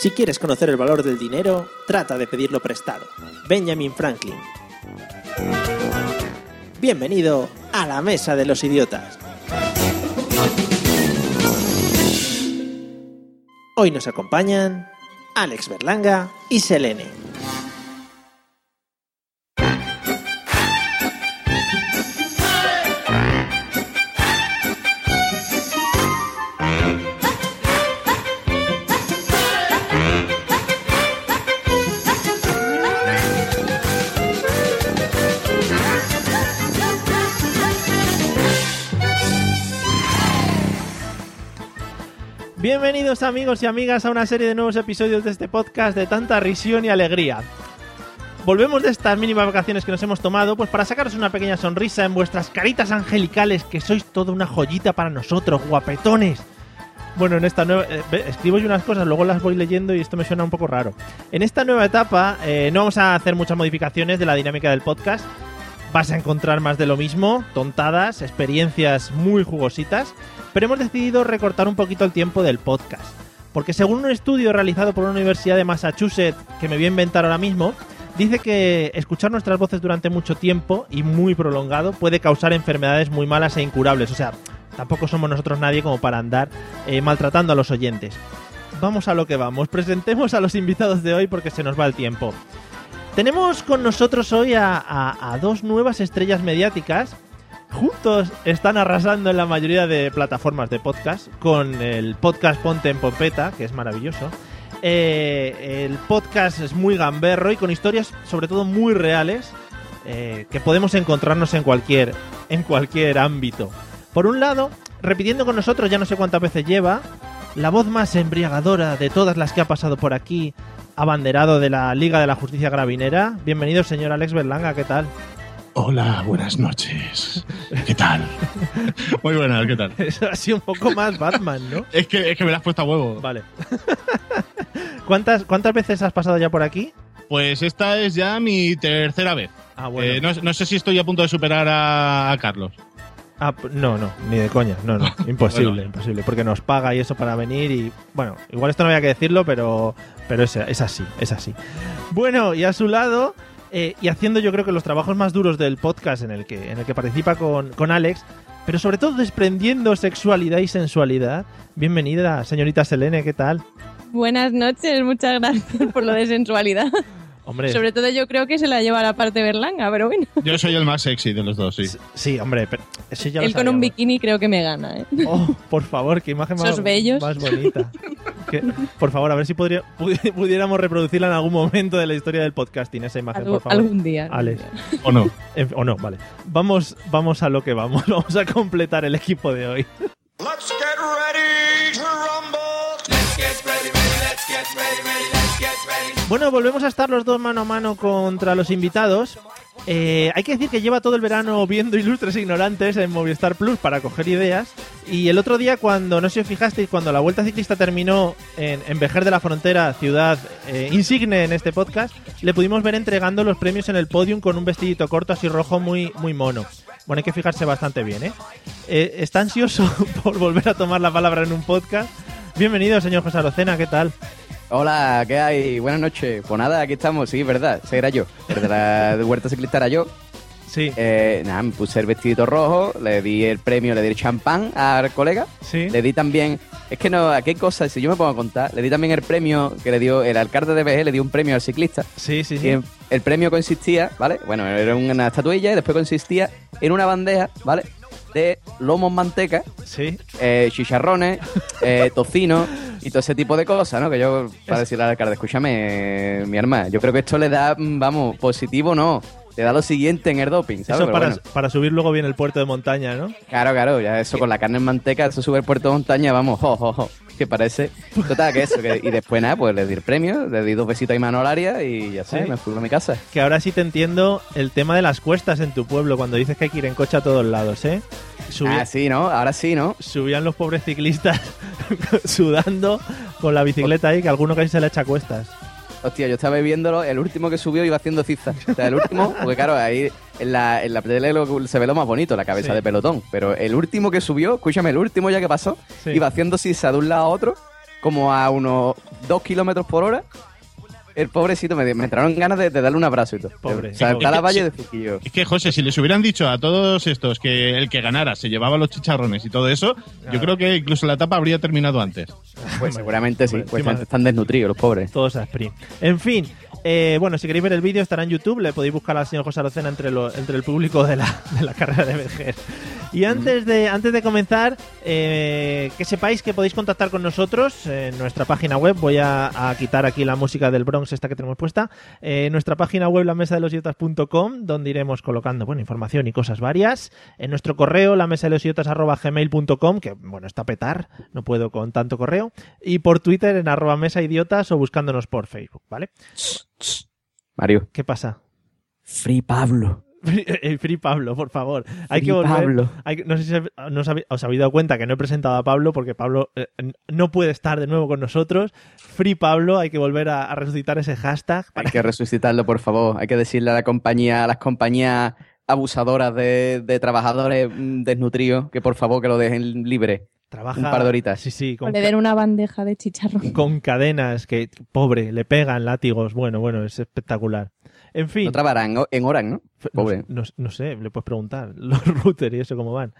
Si quieres conocer el valor del dinero, trata de pedirlo prestado. Benjamin Franklin. Bienvenido a la Mesa de los Idiotas. Hoy nos acompañan Alex Berlanga y Selene. Bienvenidos amigos y amigas a una serie de nuevos episodios de este podcast de tanta risión y alegría. Volvemos de estas mínimas vacaciones que nos hemos tomado, pues para sacaros una pequeña sonrisa en vuestras caritas angelicales, que sois toda una joyita para nosotros, guapetones. Bueno, en esta nueva. eh, escribo yo unas cosas, luego las voy leyendo y esto me suena un poco raro. En esta nueva etapa, eh, no vamos a hacer muchas modificaciones de la dinámica del podcast. Vas a encontrar más de lo mismo, tontadas, experiencias muy jugositas, pero hemos decidido recortar un poquito el tiempo del podcast. Porque según un estudio realizado por una universidad de Massachusetts, que me voy a inventar ahora mismo, dice que escuchar nuestras voces durante mucho tiempo y muy prolongado puede causar enfermedades muy malas e incurables. O sea, tampoco somos nosotros nadie como para andar eh, maltratando a los oyentes. Vamos a lo que vamos, presentemos a los invitados de hoy porque se nos va el tiempo. Tenemos con nosotros hoy a, dos nuevas estrellas mediáticas. Juntos están arrasando en la mayoría de plataformas de podcast con el podcast Ponte en Pompeta, que es maravilloso. Eh, el podcast es muy gamberro y con historias sobre todo muy reales eh, que podemos encontrarnos en cualquier, en cualquier ámbito. Por un lado, repitiendo con nosotros, ya no sé cuántas veces lleva, la voz más embriagadora de todas las que ha pasado por aquí, abanderado de la Liga de la Justicia Gravinera. Bienvenido, señor Alex Berlanga, ¿qué tal? Hola, buenas noches. ¿Qué tal? Muy buenas, ¿qué tal? Eso ha sido un poco más Batman, ¿no? Es que, es que me la has puesto a huevo. Vale. ¿Cuántas, ¿Cuántas veces has pasado ya por aquí? Pues esta es ya mi tercera vez. Ah, bueno. Eh, no, no sé si estoy a punto de superar a, a Carlos. Ah, no, no, ni de coña, no, no, imposible, Bueno. imposible, porque nos paga y eso para venir y, bueno, igual esto no había que decirlo, pero, pero es, es así, es así. Bueno, y a su lado, eh, y haciendo yo creo que los trabajos más duros del podcast en el que, en el que participa con, con Alex, pero sobre todo desprendiendo sexualidad y sensualidad, bienvenida, señorita Selene, ¿qué tal? Buenas noches, muchas gracias por lo de sensualidad. Hombre, Sobre todo yo creo que se la lleva la parte berlanga, pero bueno. Yo soy el más sexy de los dos, sí. sí, hombre, pero, sí, ya lo Él con un bikini creo que me gana, ¿eh? Oh, por favor, qué imagen más, bellos. más bonita. Que- por favor, a ver si podría- pudi- pudiéramos reproducirla en algún momento de la historia del podcasting, esa imagen, por favor. algún día. Alex. día. ¿O no? En- o no, vale. Vamos, vamos a lo que vamos. Vamos a completar el equipo de hoy. Let's get ready to rumble. Let's get ready, ready, let's get ready, ready, let's get ready. Bueno, volvemos a estar los dos mano a mano contra los invitados. Eh, hay que decir que lleva todo el verano viendo ilustres ignorantes en Movistar Plus para coger ideas. Y el otro día, cuando no sé si os fijasteis, cuando la Vuelta Ciclista terminó en, en Vejer de la Frontera, ciudad eh, insigne en este podcast, le pudimos ver entregando los premios en el podium con un vestidito corto así rojo muy, muy mono. Bueno, hay que fijarse bastante bien, ¿eh? Eh, está ansioso por volver a tomar la palabra en un podcast. Bienvenido, señor José Arocena, ¿qué tal? Hola, ¿qué hay? Buenas noches. Pues nada, aquí estamos, sí, verdad. Ese era yo. El de la Huerta Ciclista era yo. Sí, Eh, nada, me puse el vestidito rojo, le di el premio, le di el champán al colega. sí. Le di también. Es que no, aquí hay cosas, si yo me pongo a contar, le di también el premio que le dio el alcalde de BG, le dio un premio al ciclista. Sí, sí, sí. el, el premio consistía, ¿vale? Bueno, era una estatuilla y después consistía en una bandeja, ¿vale? De lomos manteca, Sí. eh, chicharrones, eh, tocino y todo ese tipo de cosas, ¿no? Que yo, para decirle al alcalde, escúchame, eh, mi hermana, yo creo que esto le da, mm, vamos, positivo no, le da lo siguiente en el doping, ¿sabes? Eso para, bueno, para subir luego bien el puerto de montaña, ¿no? claro, claro, ya eso con la carne en manteca, eso sube el puerto de montaña, vamos, jo, jo, jo. Que parece. Total, que eso. que- y después nada, pues le di el premio, le di dos besitos a Manolaria y ya Sí. me fui a mi casa. Que ahora sí te entiendo el tema de las cuestas en tu pueblo, cuando dices que hay que ir en coche a todos lados, ¿eh? Subi- Ah, sí, ¿no? Ahora sí, ¿no? Subían los pobres ciclistas sudando con la bicicleta ahí, que alguno casi se le echa cuestas. Hostia, yo estaba viéndolo, el último que subió iba haciendo zigzag. O sea, el último, porque claro, ahí en la, en la tele lo- se ve lo más bonito, la cabeza Sí. de pelotón. Pero el último que subió, escúchame, el último ya que pasó, Sí. iba haciendo zigzag de un lado a otro, como a unos dos kilómetros por hora. El pobrecito, me, me entraron ganas de, de darle un abrazo y todo. Pobre. Saltar a la valle de Ciquillo. Es que, José, si les hubieran dicho a todos estos que el que ganara se llevaba los chicharrones y todo eso, yo creo que incluso la etapa habría terminado antes. Pues seguramente sí, pues están desnutridos los pobres. Todos a sprint. En fin, eh, bueno, si queréis ver el vídeo estará en YouTube, le podéis buscar al señor José Arocena entre, lo- entre el público de la, de la carrera de Vejer. Y antes de, antes de comenzar, eh, que sepáis que podéis contactar con nosotros en nuestra página web. Voy a, a quitar aquí la música del Bronx, esta que tenemos puesta. Eh, en nuestra página web, la mesa de los idiotas.com, donde iremos colocando bueno, información y cosas varias. En nuestro correo, la mesa de los idiotas gmail.com, que bueno, está a petar, no puedo con tanto correo. Y por Twitter en arroba mesa idiotas o buscándonos por Facebook, ¿vale? Mario. ¿Qué pasa? Free Pablo. El Free Pablo, por favor. Hay Free que volver. Pablo. hay no sé si no os habéis, os habéis dado cuenta que no he presentado a Pablo porque Pablo eh, no puede estar de nuevo con nosotros. Free Pablo, hay que volver a, a resucitar ese hashtag. Hay para- que resucitarlo, por favor. Hay que decirle a la compañía, a las compañías abusadoras de, de trabajadores mm, desnutridos que por favor que lo dejen libre. Trabaja, un par de horitas. Sí, sí, O con, le den una bandeja de chicharrón. con cadenas que, pobre, le pegan látigos. Bueno, bueno, es espectacular. En fin. No trabajarán en- en Oran, ¿no? Pobre. No, no- no sé, le puedes preguntar. Los routers y eso cómo van.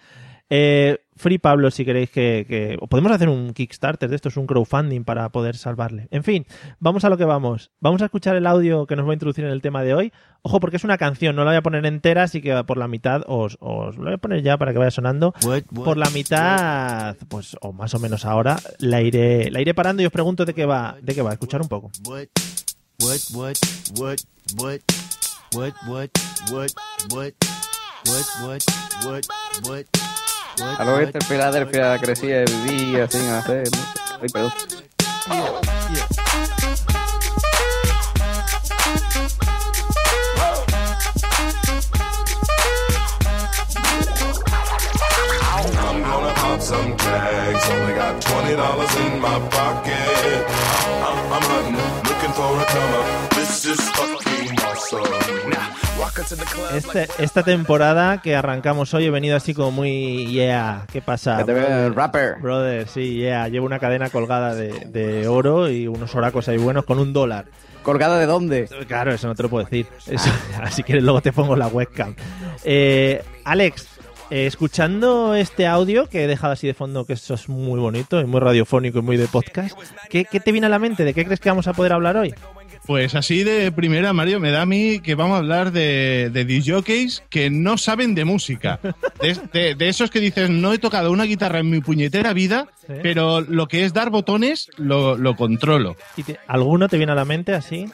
Eh, Free Pablo, si queréis que, Podemos hacer un Kickstarter de esto, es un crowdfunding para poder salvarle. En fin, vamos a lo que vamos. Vamos a escuchar el audio que nos va a introducir en el tema de hoy. Ojo, porque es una canción, no la voy a poner entera, así que por la mitad os, os lo voy a poner ya para que vaya sonando. Por la mitad, pues, o más o menos ahora, la iré, la iré parando y os pregunto de qué va, de qué va, escuchar un poco. What, what, what, what, what, what, a lo bestia, el pelada, el pelada crecía, vivía, sin hacer. Ay, perdón. Oh, I'm gonna pop some tags. Only got twenty dollars in my pocket. I'm, I'm hunting, looking for a comer. This is fucking awesome. Now, walk into the club. Este, esta temporada que arrancamos hoy he venido así como muy yeah, ¿qué pasa? El rapper. Brother, sí, yeah, llevo una cadena colgada de, de oro y unos oracos ahí buenos con un dólar. ¿Colgada de dónde? Claro, eso no te lo puedo decir. Eso, si quieres luego te pongo la webcam. Eh, Alex, eh, escuchando este audio que he dejado así de fondo, que eso es muy bonito y muy radiofónico y muy de podcast, ¿qué, qué te viene a la mente? ¿De qué crees que vamos a poder hablar hoy? Pues así de primera, Mario, me da a mí que vamos a hablar de, de disjockeys que no saben de música. De, de- de esos que dices, no he tocado una guitarra en mi puñetera vida, Sí. pero lo que es dar botones lo, lo controlo. ¿Y te- ¿Alguno te viene a la mente así?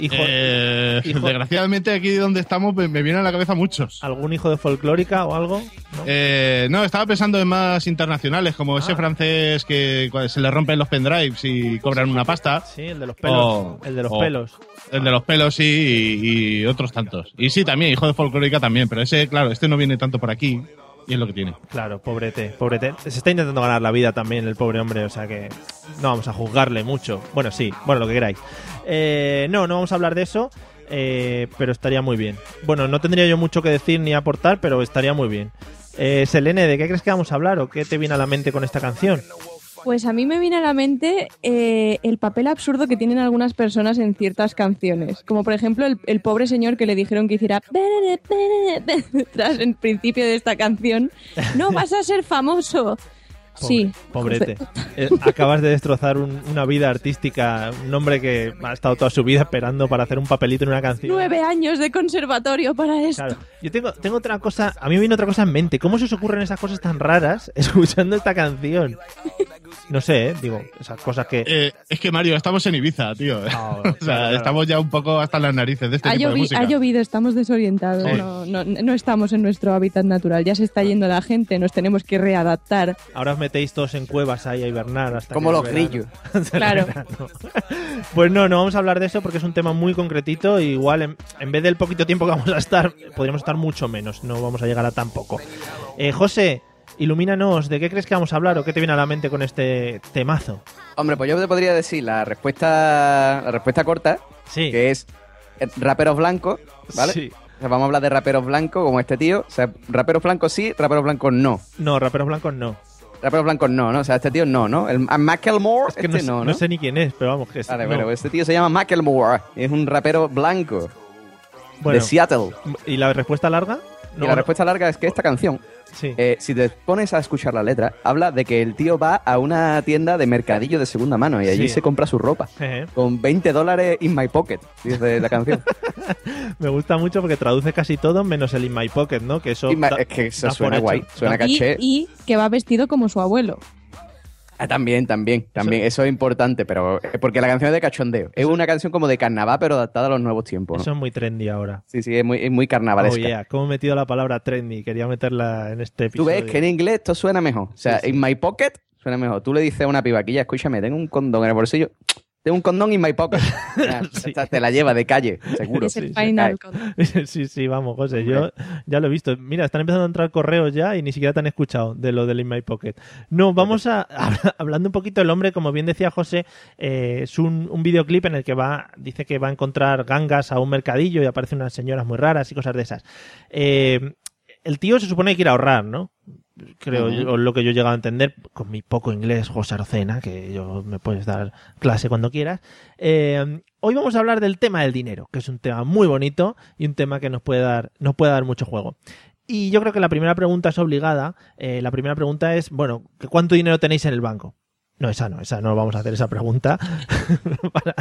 Hijo, Eh, hijo- Desgraciadamente aquí donde estamos me, me vienen a la cabeza muchos. ¿Algún hijo de folclórica o algo? ¿No? Eh, no, estaba pensando en más internacionales, como ese Ah. francés que se le rompen los pendrives y cobran una pasta. Sí, el de los pelos. El de los pelos. El de los pelos, sí, y, y otros tantos. Y sí, también, hijo de folclórica también, pero ese, claro, este no viene tanto por aquí y es lo que tiene. Claro, pobrete, pobrete. Se está intentando ganar la vida también el pobre hombre, o sea que no vamos a juzgarle mucho. Bueno, sí, bueno, lo que queráis. Eh, no, no vamos a hablar de eso, eh, pero estaría muy bien. Bueno, no tendría yo mucho que decir ni aportar, pero estaría muy bien. Eh, Selene, ¿de qué crees que vamos a hablar o qué te viene a la mente con esta canción? Pues a mí me viene a la mente eh, el papel absurdo que tienen algunas personas en ciertas canciones. Como por ejemplo el, el pobre señor que le dijeron que hiciera tras el principio de esta canción. No vas a ser famoso. Sí. Pobre- Pobrete. Eh, acabas de destrozar un- una vida artística, un hombre que ha estado toda su vida esperando para hacer un papelito en una canción. Nueve años de conservatorio para esto. Claro. Yo tengo, tengo otra cosa, a mí me viene otra cosa en mente. ¿Cómo se os ocurren esas cosas tan raras escuchando esta canción? No sé, ¿eh? digo, esas cosas que... Eh, es que Mario, estamos en Ibiza, tío. Ah, o sea, claro. estamos ya un poco hasta las narices de este Ha, tipo de música. ha llovido, estamos desorientados, Sí. no, no, no estamos en nuestro hábitat natural, ya se está yendo la gente, nos tenemos que readaptar. Ahora os metéis todos en cuevas ahí a hibernar hasta Como los grillos. Claro. Pues no, no vamos a hablar de eso porque es un tema muy concretito. y igual, en, en vez del poquito tiempo que vamos a estar, podríamos estar mucho menos. No vamos a llegar a tan poco. Eh, José, ilumínanos. ¿De qué crees que vamos a hablar o qué te viene a la mente con este temazo? Hombre, pues yo te podría decir la respuesta, la respuesta corta, Sí. que es eh, raperos blancos, ¿vale? Sí. O sea, vamos a hablar de raperos blancos como este tío. O sea, raperos blancos sí, raperos blancos no. No, raperos blancos no. Raperos blancos no, ¿no? O sea, este tío no, ¿no? El a Macklemore, Es que este no, sé- no, no sé ni quién es, pero vamos, que es. Vale, no. este tío se llama Macklemore. Es un rapero blanco Bueno, de Seattle. ¿Y la respuesta larga? No, y la no. respuesta larga es que esta canción, Sí. eh, si te pones a escuchar la letra, habla de que el tío va a una tienda de mercadillo de segunda mano y allí Sí. se compra su ropa. Jeje. Con 20 dólares in my pocket, dice la canción. Me gusta mucho porque traduce casi todo menos el In My Pocket, ¿no? Que eso. Da- es que eso suena guay, suena Y, caché. y que va vestido como su abuelo. Ah, también, también, también. Eso, es importante, pero eh, porque la canción es de cachondeo. Es una canción como de carnaval, pero adaptada a los nuevos tiempos. ¿no? Eso es muy trendy ahora. Sí, sí, es muy, es muy Oh, carnavalesca. yeah. ¿Cómo he metido la palabra trendy? Quería meterla en este Tú episodio. ves que en inglés esto suena mejor. O sea, Sí, sí. in my pocket suena mejor. Tú le dices a una pibaquilla, escúchame, tengo un condón en el bolsillo. Tengo un condón in my pocket. Ya, Sí. Te la lleva de calle, seguro. es el sí, sí. final. sí, sí, vamos, José. Yo ya lo he visto. Mira, están empezando a entrar correos ya y ni siquiera te han escuchado de lo del In My Pocket. No, vamos a. habla- Hablando un poquito del hombre, como bien decía José, eh, es un, un videoclip en el que va. Dice que va a encontrar gangas a un mercadillo y aparecen unas señoras muy raras y cosas de esas. Eh, el tío se supone que quiere ahorrar, ¿no? Creo yo, lo que yo he llegado a entender con mi poco inglés, José Arocena, que yo me puedes dar clase cuando quieras. Eh, hoy vamos a hablar del tema del dinero, que es un tema muy bonito y un tema que nos puede dar, nos puede dar mucho juego. Y yo creo que la primera pregunta es obligada. Eh, la primera pregunta es, bueno, ¿que ¿cuánto dinero tenéis en el banco? No, esa no, esa no vamos a hacer esa pregunta. Para-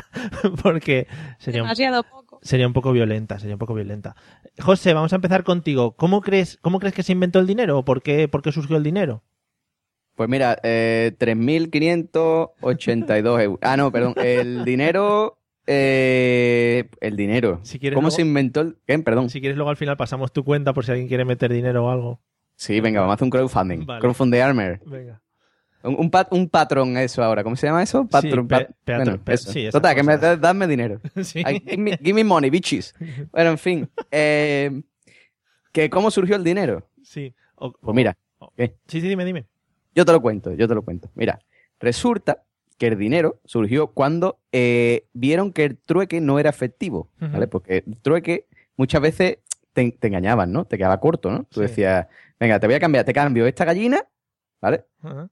porque sería un, Demasiado poco. Sería un poco violenta, sería un poco violenta. José, vamos a empezar contigo. ¿Cómo crees, cómo crees que se inventó el dinero o por qué, por qué surgió el dinero? Pues mira, eh, 3.582 euros. Ah, no, perdón. El dinero... eh, el dinero. Si quieres ¿Cómo luego- se inventó el...? ¿Qué? Perdón. Si quieres luego al final pasamos tu cuenta por si alguien quiere meter dinero o algo. Sí, venga, vamos a hacer un crowdfunding. Vale. Crowdfunding Armor. Venga. Un, un, pat- un patrón eso ahora. ¿Cómo se llama eso? Patrón. pe- pat- peatro- bueno, pe- eso. sí, esa Total, que me dame dinero. Sí. Give, me, give me money, bitches. Bueno, en fin. Eh, que ¿Cómo surgió el dinero? Sí. O- Pues mira, o- ¿qué? Sí, sí, dime, dime. yo te lo cuento, yo te lo cuento. Mira, resulta que el dinero surgió cuando eh, vieron que el trueque no era efectivo, ¿vale? Porque el trueque muchas veces te, te engañaban, ¿no? Te quedaba corto, ¿no? Tú Sí. decías, venga, te voy a cambiar, te cambio esta gallina, ¿vale?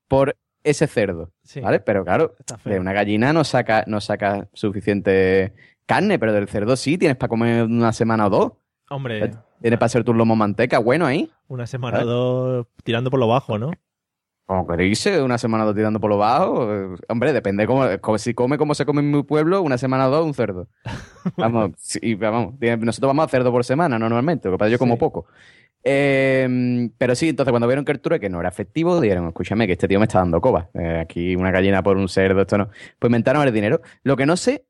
Por ese cerdo, Sí. ¿vale? Pero claro, de una gallina no saca, no saca suficiente carne, pero del cerdo sí, tienes para comer una semana o dos. Hombre, Tienes para hacer tu lomo manteca, bueno ahí. una semana o dos tirando por lo bajo, ¿no? Como queréis, una semana o dos tirando por lo bajo. eh, Hombre, depende cómo, co- si come como se come en mi pueblo, una semana o dos, un cerdo. Vamos, sí, y vamos, nosotros vamos a cerdo por semana normalmente, lo que pasa yo como Sí. poco. Eh, pero sí, entonces cuando vieron que el trueque no era efectivo, dijeron, escúchame, que este tío me está dando coba. Eh, aquí una gallina por un cerdo, esto no. Pues inventaron el dinero. Lo que no sé,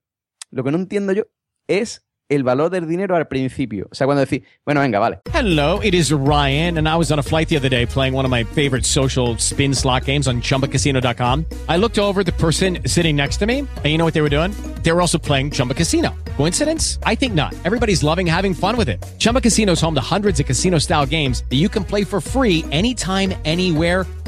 lo que no entiendo yo, es el valor del dinero al principio. O sea, cuando decís, bueno, venga, vale. Hello, it is Ryan, and I was on a flight the other day playing one of my favorite social spin slot games on chumbacasino.com. I looked over the person sitting next to me, and you know what they were doing? They were also playing Chumba Casino. Coincidence? I think not. Everybody's loving having fun with it. Chumba Casino is home to hundreds of casino style games that you can play for free anytime, anywhere,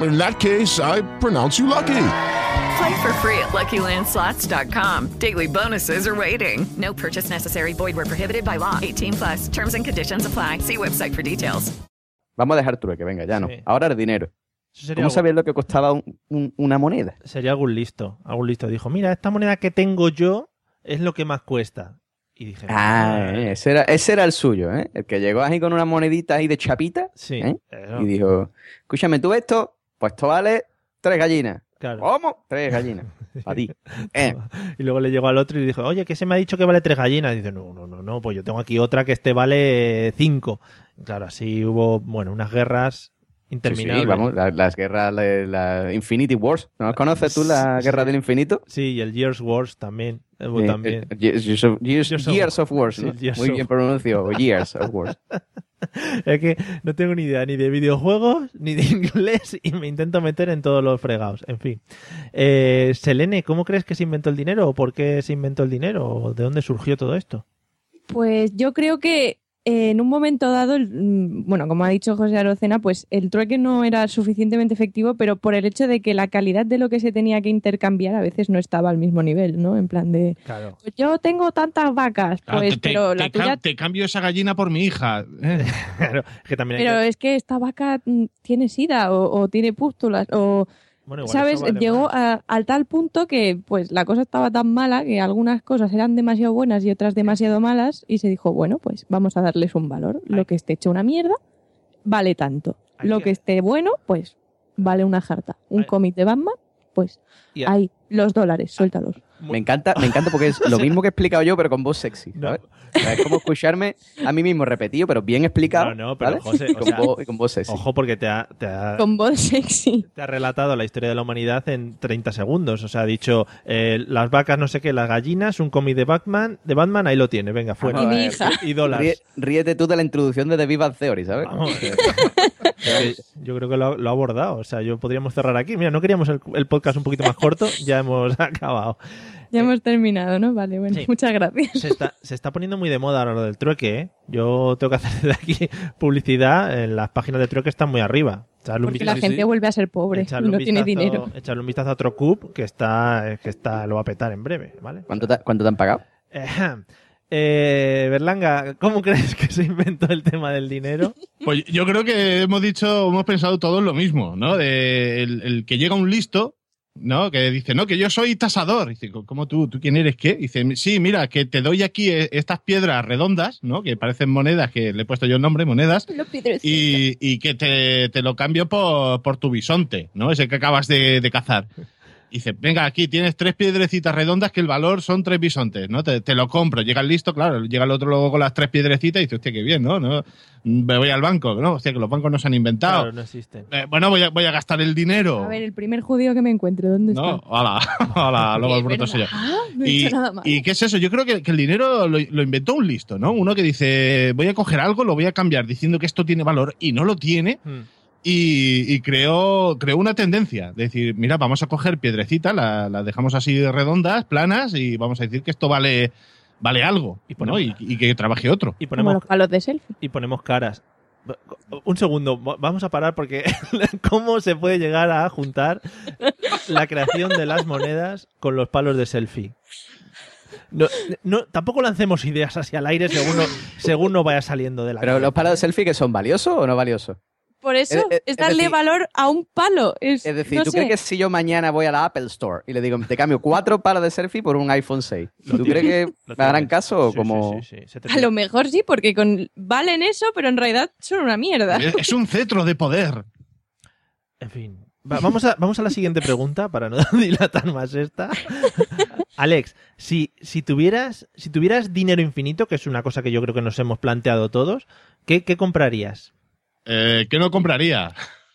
In that case, I pronounce you lucky. Play for free at LuckyLandSlots.com. Daily bonuses are waiting. No purchase necessary. Void were prohibited by law. 18 plus. Terms and conditions apply. See website for details. Vamos a dejar trueque, venga, ya no. Sí. Ahora el dinero. Sería ¿Cómo algo- sabías lo que costaba un- un- una moneda? Sería algún listo. Algún listo dijo, mira, esta moneda que tengo yo es lo que más cuesta. Y dije, Ah, eh, ese era, ese era el suyo, ¿eh? El que llegó ahí con una monedita ahí de chapita. Sí, ¿eh? eso. Y dijo, escúchame, ¿tú esto? Pues esto vale tres gallinas. Claro. ¿Cómo? Tres gallinas. Para ti. Eh, Y luego le llegó al otro y le dijo, oye, que se me ha dicho que vale tres gallinas. Y dice, no, no, no, no, pues yo tengo aquí otra que este vale cinco. Claro, así hubo, bueno, unas guerras sí, sí, interminables. vamos, la- las guerras, la, la Infinity Wars. ¿No conoces tú la guerra Sí. del infinito? Sí, y el Years Wars también. Hubo Eh, también. eh, Years, of, Years- Years of- Years of Wars, sí, ¿no? Years Muy of- bien pronunciado. Years of Wars. Es que no tengo ni idea ni de videojuegos ni de inglés y me intento meter en todos los fregados. En fin. Eh, Selene, ¿cómo crees que se inventó el dinero? ¿O por qué se inventó el dinero? ¿O de dónde surgió todo esto? Pues yo creo que eh, en un momento dado, el- mm, bueno, como ha dicho José Arocena, pues el trueque no era suficientemente efectivo, pero por el hecho de que la calidad de lo que se tenía que intercambiar a veces no estaba al mismo nivel, ¿no? En plan de, Claro. pues yo tengo tantas vacas, pues, te, te- pero te la ca- tuya te cambio esa gallina por mi hija. Claro, que también hay Pero que- es que esta vaca mm, tiene sida o, o tiene pústulas o... Bueno, igual ¿Sabes? vale Llegó a- al tal punto que pues la cosa estaba tan mala que algunas cosas eran demasiado buenas y otras demasiado malas y se dijo, bueno, pues vamos a darles un valor. Lo que esté hecho una mierda vale tanto. Lo que- esté bueno, pues vale una jarta. Un cómic de Batman, pues ahí, los dólares, suéltalos. Me encanta, me encanta porque es lo mismo que he explicado yo, pero con voz sexy. No. ¿sabes? O sea, es como escucharme a mí mismo repetido, pero bien explicado. No, no, pero ¿vale? José, Y o con, sea, voz, y con voz sexy. Ojo, porque te ha, te ha- Con voz sexy. te ha relatado la historia de la humanidad en 30 segundos. O sea, ha dicho eh, las vacas, no sé qué, las gallinas, un cómic de Batman, de Batman, ahí lo tiene, venga, fuera. Y mi eh, hija. Y dólares. Ríe- ríete tú de la introducción de The Big Bang Theory, ¿sabes? Vamos. Es que yo creo que lo, ha- lo ha abordado. O sea, yo podríamos cerrar aquí. Mira, no queríamos el, el podcast un poquito más corto, ya hemos acabado. Ya hemos terminado, ¿no? Vale, bueno, Sí. muchas gracias. Se está, se está poniendo muy de moda ahora lo del trueque, ¿eh? Yo tengo que hacer desde aquí publicidad. En las páginas de trueque están muy arriba. Echarle un Porque la vistazo- gente vuelve a ser pobre echarle un no tiene vistazo- dinero. Echarle un vistazo a otro cube que está, que está, lo va a petar en breve, ¿vale? ¿Cuánto te, cuánto te han pagado? Eh, Berlanga, ¿cómo crees que se inventó el tema del dinero? Pues yo creo que hemos dicho, hemos pensado todos lo mismo, ¿no? De el, el que llega un listo, ¿no? Que dice, no, que yo soy tasador. Dice, ¿cómo tú? ¿Tú quién eres qué? Dice, sí, mira, que te doy aquí eh, estas piedras redondas, ¿no? Que parecen monedas, que le he puesto yo el nombre, monedas. Y, y que te, te lo cambio por, por tu bisonte, ¿no? Ese que acabas de, de cazar. Dice, venga, aquí tienes tres piedrecitas redondas que el valor son tres bisontes, ¿no? Te, te lo compro. Llega el listo, claro, llega el otro luego con las tres piedrecitas y dice, hostia, qué bien, ¿no? ¿no? Me voy al banco, ¿no? Hostia, que los bancos no se han inventado. Claro, no existen. Eh, bueno, voy a, voy a gastar el dinero. A ver, el primer judío que me encuentre, ¿dónde No, está? hola, hola, luego el bruto soy yo. verdad, no he Y, nada malo. ¿Y qué es eso? Yo creo que, que el dinero lo, lo inventó un listo, ¿no? Uno que dice, voy a coger algo, lo voy a cambiar diciendo que esto tiene valor y no lo tiene. Hmm. Y, y creó, creó una tendencia. Es decir, mira, vamos a coger piedrecitas, las la dejamos así redondas, planas, y vamos a decir que esto vale, vale algo. Y ponemos- y, y que trabaje otro. Y Como ponemos, los palos de selfie. y ponemos caras. Un segundo, va- vamos a parar porque ¿cómo se puede llegar a juntar la creación de las monedas con los palos de selfie? No, no, tampoco lancemos ideas hacia el aire según no, según no vaya saliendo de la Pero los palos de selfie que son valiosos o no valiosos? Por eso Es- es- es, es darle decir- valor a un palo. Es, Es decir, no ¿tú sé. crees que si yo mañana voy a la Apple Store y le digo, te cambio cuatro palos de selfie por un iPhone 6, Lo ¿tú tiene, crees que me harán caso o Sí, como...? sí, sí, A lo mejor sí, porque con valen eso, pero en realidad son una mierda. Es, es un cetro de poder. En fin. Va- vamos, a, vamos a la siguiente pregunta para no dilatar más esta. Alex, si, si, tuvieras, si tuvieras dinero infinito, que es una cosa que yo creo que nos hemos planteado todos, ¿qué, qué comprarías? Eh, ¿Qué no compraría?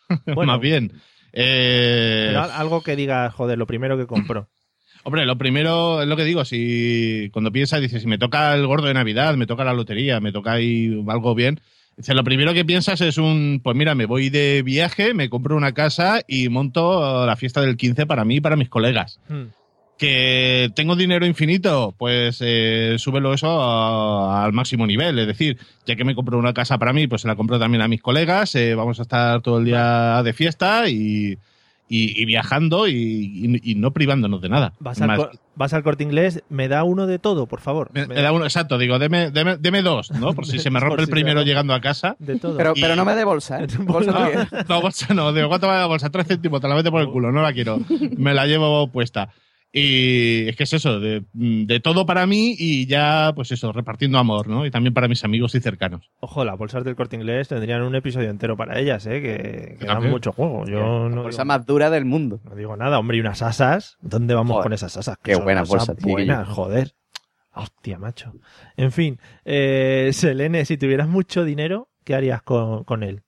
Bueno. Más bien. Eh, Pero al- algo que diga, joder, lo primero que compró. Hombre, lo primero es lo que digo, si cuando piensas, dices, si me toca el gordo de Navidad, me toca la lotería, me toca ahí algo bien, dices, lo primero que piensas es un, pues mira, me voy de viaje, me compro una casa y monto la fiesta del 15 para mí y para mis colegas. Hmm. Que tengo dinero infinito, pues eh, súbelo eso a- al máximo nivel. Es decir, ya que me compro una casa para mí, pues se la compro también a mis colegas. eh, vamos a estar todo el día de fiesta y, y, y viajando y, y- y no privándonos de nada. Vas al, Más- cor- vas al corte inglés, me da uno de todo, por favor. me, me da uno, exacto, digo, deme, deme, deme dos, ¿no? Por si se me rompe el si primero llegando a casa. De todo. Pero, pero no me dé bolsa, ¿eh? Bolsa No, no, bolsa no. Digo, ¿cuánto vale la bolsa? Tres céntimos, te la mete por el culo, no la quiero. Me la llevo puesta. Y es que es eso, de, de todo para mí y ya, pues eso, repartiendo amor, ¿no? Y también para mis amigos y cercanos. Ojo, las bolsas del corte inglés tendrían un episodio entero para ellas, ¿eh? Que, que dan mucho juego. Yo La no bolsa digo, más dura del mundo. no digo nada, hombre, y unas asas. ¿Dónde vamos Joder, con esas asas? qué Son buenas bolsas, tío. Buenas, joder. Hostia, macho. En fin, eh, Selene, si tuvieras mucho dinero, ¿qué harías con, con él?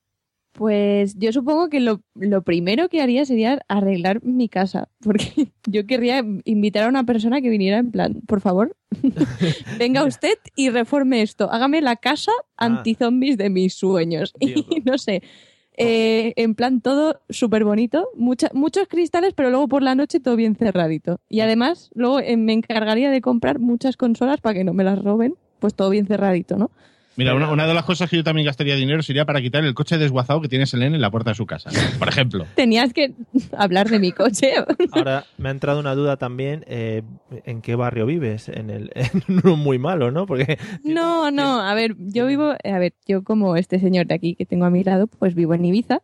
Pues yo supongo que lo, lo primero que haría sería arreglar mi casa, porque yo querría invitar a una persona que viniera en plan, por favor, venga usted y reforme esto, hágame la casa Ah. anti-zombies de mis sueños. Dios. Y no sé, eh, en plan todo súper bonito, mucha- muchos cristales, pero luego por la noche todo bien cerradito. Y además, luego eh, me encargaría de comprar muchas consolas para que no me las roben, pues todo bien cerradito, ¿no? Mira, una, una de las cosas que yo también gastaría dinero sería para quitar el coche desguazado que tiene Selene en la puerta de su casa. Por ejemplo. Tenías que hablar de mi coche. Ahora me ha entrado una duda también, eh, ¿en qué barrio vives? En el en uno muy malo, ¿no? Porque No, no, a ver, yo vivo, a ver, yo como este señor de aquí que tengo a mi lado, pues vivo en Ibiza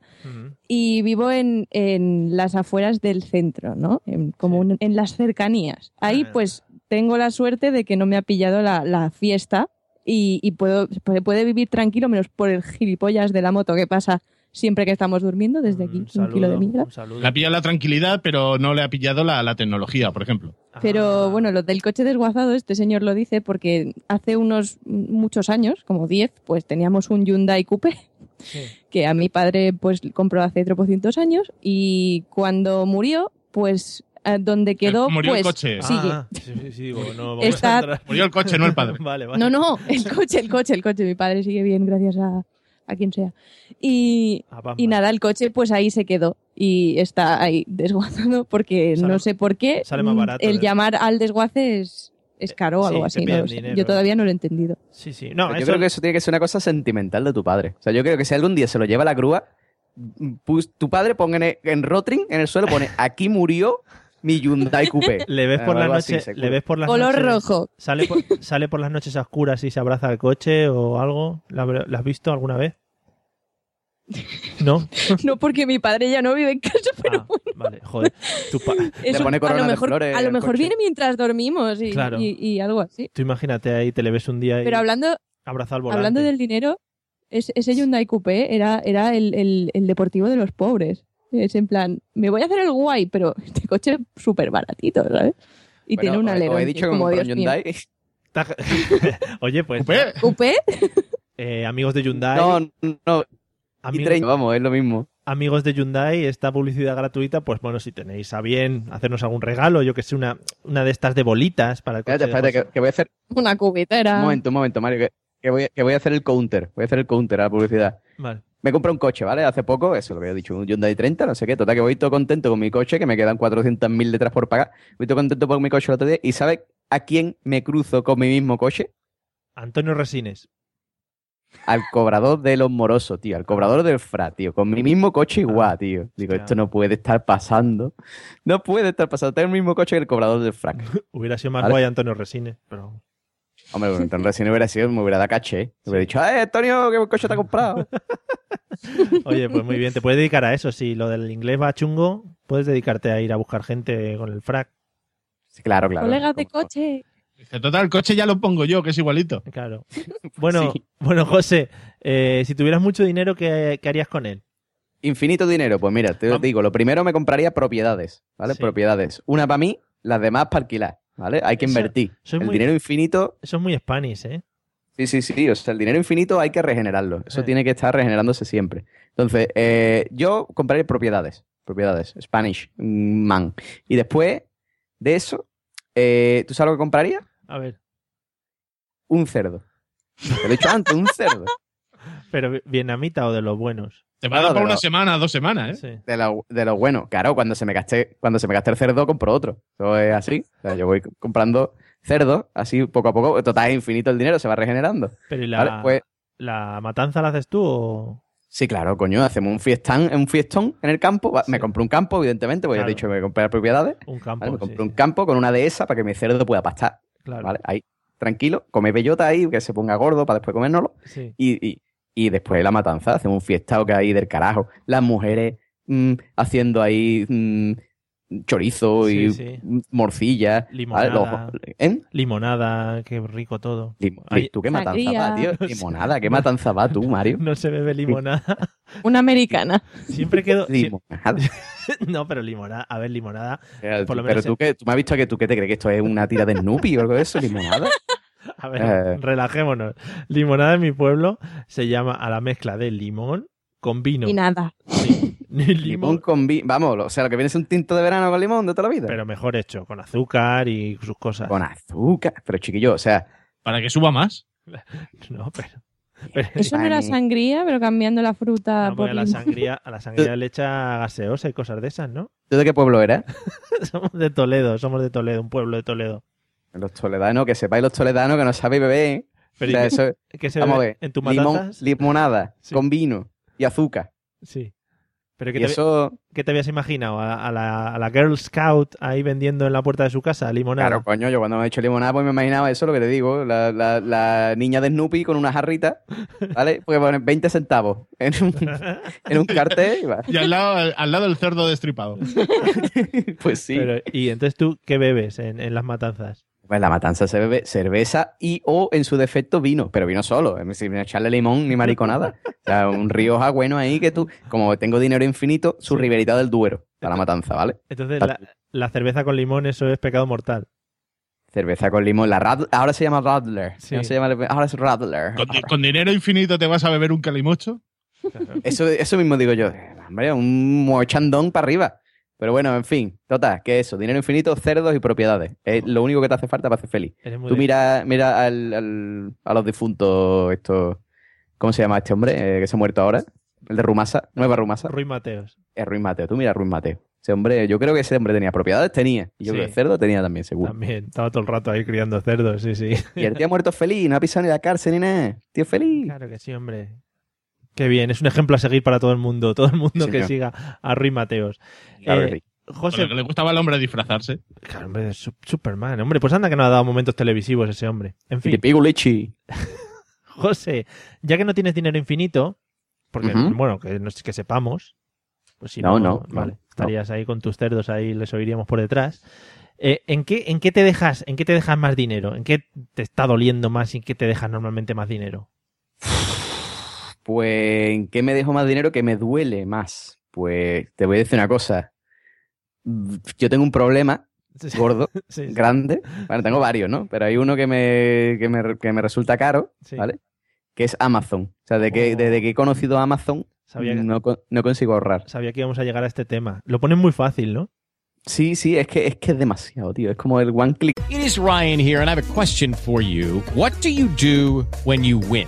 y vivo en, en las afueras del centro, ¿no? En, como un- en las cercanías. Ahí Ah. pues tengo la suerte de que no me ha pillado la, la fiesta y, y puedo, puede, puede vivir tranquilo menos por el gilipollas de la moto que pasa siempre que estamos durmiendo desde aquí, un un kilo de saludo. Le ha pillado la tranquilidad, pero no le ha pillado la, la tecnología, por ejemplo. Pero Ah, bueno, lo del coche desguazado, este señor lo dice porque hace unos muchos años, como 10, pues teníamos un Hyundai Coupe sí. que a mi padre pues compró hace tropocientos años y cuando murió, pues donde quedó, murió el pues coche. sigue. Ah, sí, sí, sí, digo, no vamos Está- a entrar. Murió el coche, no el padre. Vale, vale. No, no, el coche, el coche, el coche. Mi padre sigue bien, gracias a, a quien sea. Y, y nada, el coche pues ahí se quedó y está ahí desguazado porque Sale- no sé por qué sale más mm, barato, el ¿eh? llamar al desguace es, es caro o Sí, algo así. no lo sé. Yo todavía no lo he entendido. Sí, sí. No, yo creo que eso tiene que ser una cosa sentimental de tu padre. O sea, yo creo que si algún día se lo lleva a la grúa, pues, tu padre ponga en, en Rotring, en el suelo, pone aquí murió mi Hyundai Coupé. le ves por la así, noche, le ves por las Color noches- rojo. Sale por, sale por las noches a oscuras y se abraza al coche o algo. ¿La, la has visto alguna vez? ¿No? No porque mi padre ya no vive en casa, pero Ah, vale, joder. Tu pa- eso pone a lo de mejor, flores a lo mejor viene mientras dormimos y, Claro. y- y algo así. Tú imagínate ahí, te le ves un día y Pero hablando, abrazado al volante. hablando del dinero, es- ese Hyundai Coupé era, era el, el- el deportivo de los pobres. Es en plan, me voy a hacer el guay, pero este coche es súper baratito, ¿sabes? Y Bueno, tiene un. Os he dicho como un Dios mío. Hyundai. Oye, pues Coupé. ¿Coupé? eh, amigos de Hyundai, No, no, y amigos, 30, vamos, es lo mismo. amigos de Hyundai, esta publicidad gratuita, pues bueno, si tenéis a bien hacernos algún regalo, yo que sé, una, una de estas de bolitas para el coche. Espérate, espérate, que, que voy a hacer. Una cubitera. Un momento, un momento, Mario, que, que voy, que voy a hacer el counter. Voy a hacer el counter a la publicidad. Vale. Me compré un coche, ¿vale? Hace poco, eso lo he dicho, un Hyundai 30, no sé qué. Total, que voy todo contento con mi coche, que me quedan 400.000 letras por pagar. Voy todo contento por mi coche el otro día. ¿Y sabes a quién me cruzo con mi mismo coche? Antonio Resines. Al cobrador de los morosos, tío. Al cobrador del FRA, tío. Con mi mismo coche igual, tío. Digo, esto no puede estar pasando. No puede estar pasando. Tengo el mismo coche que el cobrador del FRAC. Hubiera sido más Vale. guay Antonio Resines, pero... Hombre, bueno, entonces si no hubiera sido, me hubiera dado caché. ¿eh? Me hubiera dicho, ¡eh, Antonio, qué coche te has comprado! Oye, pues muy bien, te puedes dedicar a eso. Si lo del inglés va chungo, puedes dedicarte a ir a buscar gente con el frac. Sí, claro, claro. Colegas de coche. Dice, total, el coche ya lo pongo yo, que es igualito. Claro. Bueno, Sí. bueno José, eh, si tuvieras mucho dinero, ¿qué, qué harías con él? Infinito dinero, pues mira, te Vamos. digo, lo primero me compraría propiedades, ¿vale? Sí. Propiedades. Una para mí, las demás para alquilar, ¿vale? Hay que invertir. eso es el muy- dinero infinito, Eso es muy Spanish, ¿eh? sí, sí, sí, o sea, el dinero infinito hay que regenerarlo. Eso Eh. tiene que estar regenerándose siempre. Entonces, eh, yo compraría propiedades, propiedades, Spanish, mm, man. Y después de eso, eh, ¿tú sabes lo que compraría? A ver, Un cerdo. Te lo he dicho antes, un cerdo. pero vi- vietnamita o de los buenos. Te va a dar para una semana, dos semanas, ¿eh? Sí. De lo, de lo bueno. Claro, cuando se me gaste, cuando se me gaste el cerdo, compro otro. Eso es así. O sea, yo voy comprando cerdos, así poco a poco. Total, es infinito el dinero, se va regenerando. Pero ¿y la, Vale, pues la matanza la haces tú o...? Sí, claro, coño, hacemos un fiestán, un fiestón en el campo. Me compré un campo, evidentemente, porque Claro. ya he dicho que me compré las propiedades. Un campo. ¿vale? Me compré sí. un campo con una dehesa para que mi cerdo pueda pastar. Claro. ¿vale? Ahí, tranquilo, come bellota ahí, que se ponga gordo para después comérnoslo. Sí. Y, y, y después la matanza, hacemos un fiestado que hay del carajo. Las mujeres mm, haciendo ahí mm, chorizo Sí, y sí. morcilla. Limonada. Los- ¿eh? Limonada, qué rico todo. Lim- Ay, ¿Tú qué matanza va, tío? Limonada, ¿qué matanza va tú, Mario? No se bebe limonada. Una americana. Siempre quedo. Limonada. No, pero limonada. A ver, limonada. Pero Por lo tú, menos tú, qué, tú me has visto que tú qué te crees que esto es una tira de Snoopy o algo de eso, limonada. A ver, Eh. relajémonos. Limonada en mi pueblo se llama a la mezcla de limón con vino. Y nada. Sí. Limón limón, con vino. Vamos, o sea, lo que viene es un tinto de verano con limón de toda la vida. pero mejor hecho, con azúcar y sus cosas. Con azúcar. Pero chiquillo, o sea, Para que suba más. No, pero. pero- Eso no era sangría, pero cambiando la fruta no, por a la limón. sangría, a la sangría le echa gaseosa y cosas de esas, ¿no? ¿tú de qué pueblo eras? somos de Toledo, somos de Toledo, un pueblo de Toledo. Los toledanos, que sepáis los toledanos que no sabéis beber. ¿eh? Pero O sea, ¿y eso, qué, se vamos a ver. en tus limón, limonada Sí. con vino y azúcar. Sí. Pero ¿qué Y te, eso, qué te habías imaginado? ¿A, a la, a la Girl Scout ahí vendiendo en la puerta de su casa limonada? claro, coño, yo cuando me he hecho limonada, pues me imaginaba eso, lo que te digo, la, la- la niña de Snoopy con una jarrita, ¿vale? Porque ponen 20 centavos en un, en un cartel y va. Y al lado, al lado el cerdo destripado. Pues sí. Pero, ¿Y entonces tú qué bebes en, en las matanzas? Pues la matanza se bebe cerveza y o en su defecto vino, pero vino solo, es decir, sin echarle limón ni mariconada. O sea, un Rioja bueno ahí que tú, como tengo dinero infinito, su Sí. riberita del Duero para la matanza, ¿vale? Entonces, la, la cerveza con limón, eso es pecado mortal. Cerveza con limón, la Rad- ahora se llama Radler, Sí. no se llama, ahora es Radler. Con dinero infinito te vas a beber un calimocho. Eso, eso mismo digo yo, eh, hombre, un mochandón para arriba. Pero bueno, en fin, total, que eso, dinero infinito, cerdos y propiedades. Es lo único que te hace falta para ser feliz. Tú mira, mira al, al- a los difuntos, estos, ¿cómo se llama este hombre eh, que se ha muerto ahora? El de Rumasa, Nueva Rumasa. Ruiz Mateos. Es Ruiz Mateo, tú mira a Ruiz Mateo. Ese hombre, yo creo que ese hombre tenía propiedades, tenía. Y yo Sí. creo que cerdo tenía también, seguro. También, estaba todo el rato ahí criando cerdos, sí, sí. Y el tío ha muerto feliz, no ha pisado ni la cárcel ni nada. Tío feliz. Claro que sí, hombre. Qué bien, es un ejemplo a seguir para todo el mundo, todo el mundo Sí, que señor. siga a Ruiz Mateos. Claro Eh, José, lo que le gustaba al hombre disfrazarse. claro, hombre, Superman, hombre, pues anda que no ha dado momentos televisivos ese hombre. En Y te fin, pigo leche. José, ya que no tienes dinero infinito, porque, Ujú. bueno, que, no- que sepamos, pues si No, no, no, vale, no, estarías ahí con tus cerdos, ahí les oiríamos por detrás. Eh, ¿en, qué, ¿En qué te dejas en qué te dejas más dinero? ¿En qué te está doliendo más y en qué te dejas normalmente más dinero? Pues, ¿en qué me dejo más dinero que me duele más? Pues, te voy a decir una cosa. Yo tengo un problema gordo, Sí, sí. grande. Bueno, tengo varios, ¿no? Pero hay uno que me, que me, que me resulta caro, Sí. ¿vale? Que es Amazon. O sea, de que, Oh. desde que he conocido a Amazon, Sabía que- no, no consigo ahorrar. Sabía que íbamos a llegar a este tema. Lo ponen muy fácil, ¿no? Sí, sí, es que, es que es demasiado, tío. Es como el one click. It is Ryan here, and I have a question for you. What do you do when you win?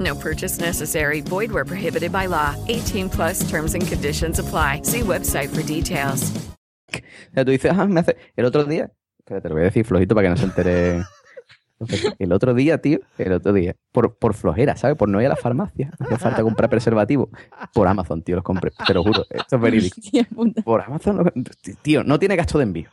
No purchase necessary. Void where prohibited by law. 18 plus terms and conditions apply. See website for details. O sea, tú dices, ah, me hace. El otro día. Te lo voy a decir flojito para que no se entere. El otro día, tío, el otro día, por, por flojera, ¿sabes? Por no ir a la farmacia. No hacía falta comprar preservativo. Por Amazon, tío, los compré. Te lo juro, esto es verídico. Por Amazon, tío, no tiene gasto de envío.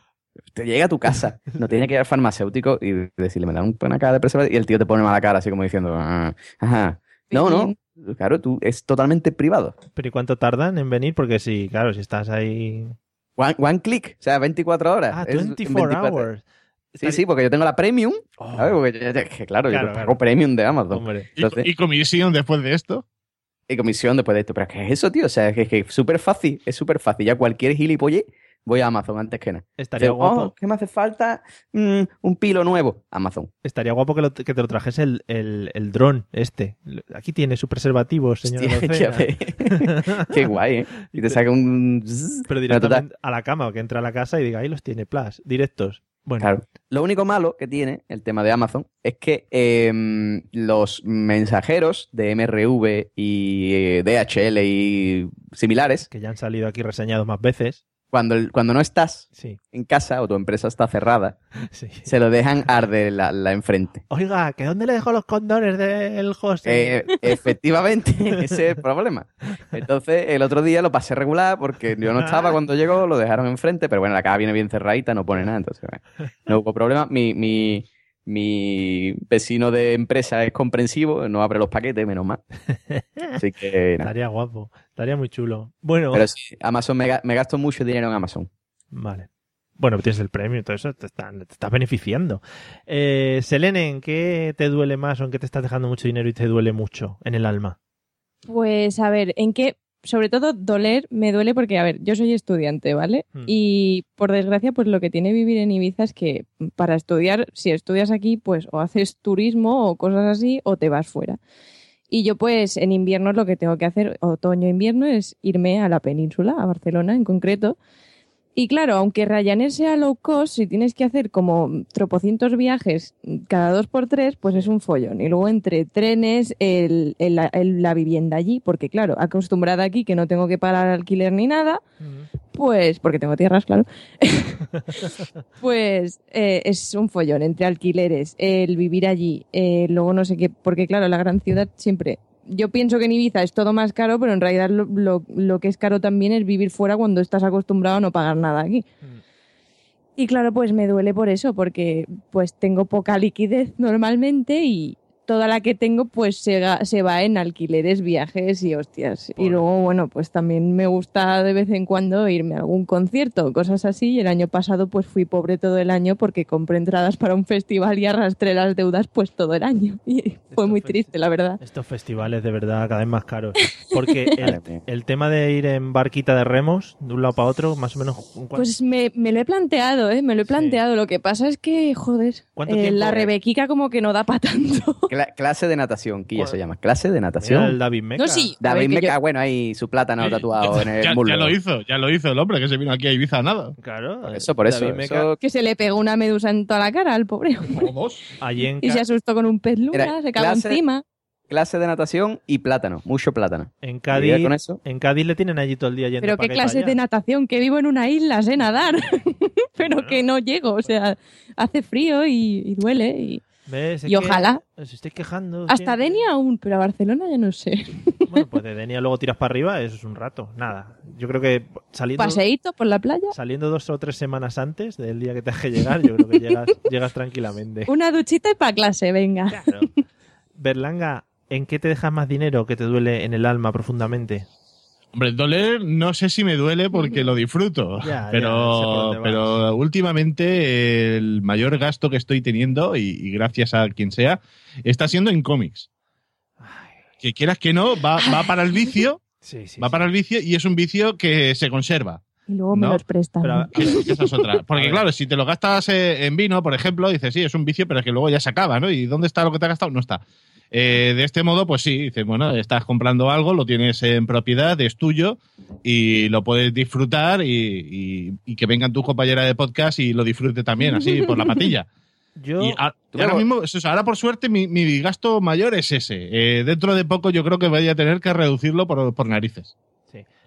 Te llega a tu casa, no tiene que ir al farmacéutico y decirle, me da un- una cara de preservativo. Y el tío te pone mala cara, así como diciendo, "Ah, ajá. No, no, claro, tú es totalmente privado. ¿Pero y cuánto tardan en venir? Porque si, claro, si estás ahí... One, one click, o sea, 24 horas. Ah, Es 24 hours. Sí, sí, porque yo tengo la Premium. ¿sabes? Porque yo- yo- que claro, Claro, yo claro. pago Premium de Amazon. Y, Entonces- y comisión después de esto. Y comisión después de esto. Pero ¿qué es eso, tío? O sea, es que es que es súper fácil. Es súper fácil. Ya cualquier gilipolle voy a Amazon antes que nada. Estaría Digo, guapo. "Oh, ¿Qué me hace falta? Mm, un pilo nuevo. Amazon. Estaría guapo que, lo- que te lo trajese el, el, el dron este. Aquí tiene sus preservativos, señor. Hostia. Qué guay, ¿eh? Y te saca un... Pero directamente a la cama, que entra a la casa y diga, ahí los tiene, plus, directos. Bueno, Claro. Lo único malo que tiene el tema de Amazon es que em, los mensajeros de MRV y eh, DHL y similares, que ya han salido aquí reseñados más veces. Cuando, el- cuando no estás Sí, en casa o tu empresa está cerrada, sí. se lo dejan arder la, la enfrente. Oiga, ¿que dónde le dejo los condones del José? Eh, efectivamente, ese es el problema. Entonces, el otro día lo pasé regular porque yo no estaba cuando llegó, lo dejaron enfrente, pero bueno, la caja viene bien cerradita, no pone nada, entonces bueno, no hubo problema. Mi, mi, mi vecino de empresa es comprensivo, no abre los paquetes, menos mal. Así que nada. Estaría guapo, estaría muy chulo. Bueno, Pero sí, Amazon me, ga- me gasto mucho dinero en Amazon. vale. Bueno, tienes el premio y todo eso, te, están- te estás beneficiando. Eh, Selene, ¿en qué te duele más o en qué te estás dejando mucho dinero y te duele mucho en el alma? Pues a ver, ¿en qué? Sobre todo doler me duele porque, a ver, yo soy estudiante, ¿vale? Hmm. Y por desgracia, pues lo que tiene vivir en Ibiza es que para estudiar, si estudias aquí, pues o haces turismo o cosas así, o te vas fuera. Y yo pues en invierno lo que tengo que hacer, otoño-invierno, es irme a la península, a Barcelona en concreto. Y claro, aunque Ryanair sea low cost, si tienes que hacer como tropocientos viajes cada dos por tres, pues es un follón. Y luego entre trenes, el, el- el- la vivienda allí, porque claro, acostumbrada aquí que no tengo que pagar alquiler ni nada, pues, porque tengo tierras, claro, pues eh, es un follón entre alquileres, el vivir allí, eh, luego no sé qué, porque claro, la gran ciudad siempre... Yo pienso que en Ibiza es todo más caro, pero en realidad lo, lo- lo que es caro también es vivir fuera cuando estás acostumbrado a no pagar nada aquí. Y claro, pues me duele por eso, porque pues tengo poca liquidez normalmente y toda la que tengo pues se, va en alquileres, viajes y hostias. Y luego, bueno, pues también me gusta de vez en cuando irme a algún concierto, cosas así. Y el año pasado pues fui pobre todo el año porque compré entradas para un festival y arrastré las deudas pues todo el año. Y fue muy triste, la verdad. Estos festivales de verdad cada vez más caros. Porque el, tema de ir en barquita de remos, de un lado para otro, más o menos... ¿un Pues me, me lo he planteado, ¿eh? Me lo he planteado. Lo que pasa es que, joder, ¿Cuánto eh, la Rebequica como que no da para tanto. Cla- clase de natación, Quilla se llama. Clase de natación. el David Meca. No, sí. David Meca, yo- bueno, ahí su plátano Sí, tatuado en el ya, muslo. ya lo hizo, ya lo hizo el hombre que se vino aquí a Ibiza a nada. Claro. Por eso, por eso. David Meca, eso- Que se le pegó una medusa en toda la cara al pobre. allí en, Y se asustó con un pez luna, Era se cagó clase- encima. Clase de natación y plátano, mucho plátano. en Cádiz, con eso, en Cádiz le tienen allí todo el día yendo Pero qué clase de natación, que vivo en una isla, sé nadar. Pero que no llego, o sea, hace frío y, y duele. Y... Y ojalá. Os estáis quejando. Hasta siempre. Denia aún, pero a Barcelona ya no sé. Bueno, pues de Denia luego tiras para arriba, eso es un rato. Nada. Yo creo que saliendo, Paseíto por la playa, saliendo dos o tres semanas antes del día que te que llegar, yo creo que llegas, llegas tranquilamente. una duchita y para clase, venga. Claro. Berlanga, ¿en qué te dejas más dinero que te duele en el alma profundamente? Hombre, doler no sé si me duele porque lo disfruto, Ya, pero, pero últimamente el mayor gasto que estoy teniendo, y, y gracias a quien sea, está siendo en cómics. Que quieras que no, va, va para el vicio, Sí, sí. va sí. para el vicio y es un vicio que se conserva. Y luego me No, los prestan. Pero, esa es otra. Porque claro, si te lo gastas eh, en vino, por ejemplo, dices, sí, es un vicio, pero es que luego ya se acaba, ¿no? ¿Y dónde está lo que te has gastado? No está. Eh, de este modo, pues sí, dices, bueno, estás comprando algo, lo tienes en propiedad, es tuyo y lo puedes disfrutar y, y- y que vengan tus compañeras de podcast y lo disfrute también, así, por la patilla. yo, Y, a- Tú y ahora mismo, ahora por suerte, mi, mi gasto mayor es ese. Eh, dentro de poco yo creo que voy a tener que reducirlo por, por narices.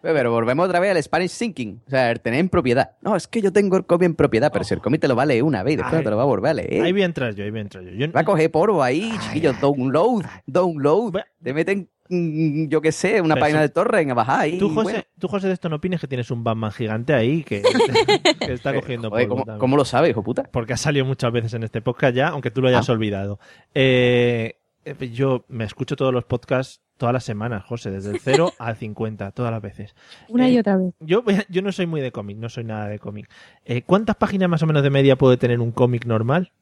Pero volvemos otra vez al Spanish Thinking. O sea, el tener en propiedad. No, es que yo tengo el cómic en propiedad, pero si el cómic te lo va a leer una vez y después Ay. te lo va a volver a leer. ahí voy a entrar yo, ahí voy a entrar yo. Yo- Va a coger polvo ahí, chiquillos. Download, download. Bueno. Te meten, mm, yo qué sé, una Pero página de torre a bajar ahí. Tú, José, bueno. tú, José, de esto no opines que tienes un Batman gigante ahí que, que está cogiendo Joder, polvo ¿cómo, también. cómo lo sabes, hijo puta? Porque ha salido muchas veces en este podcast ya, aunque tú lo hayas Ah. olvidado. Eh, eh, yo me escucho todos los podcasts Todas las semanas, José, desde el 0 al 50, todas las veces. Una y Eh, otra vez. Yo, voy a- yo no soy muy de cómic, no soy nada de cómic. Eh, ¿Cuántas páginas más o menos de media puede tener un cómic normal?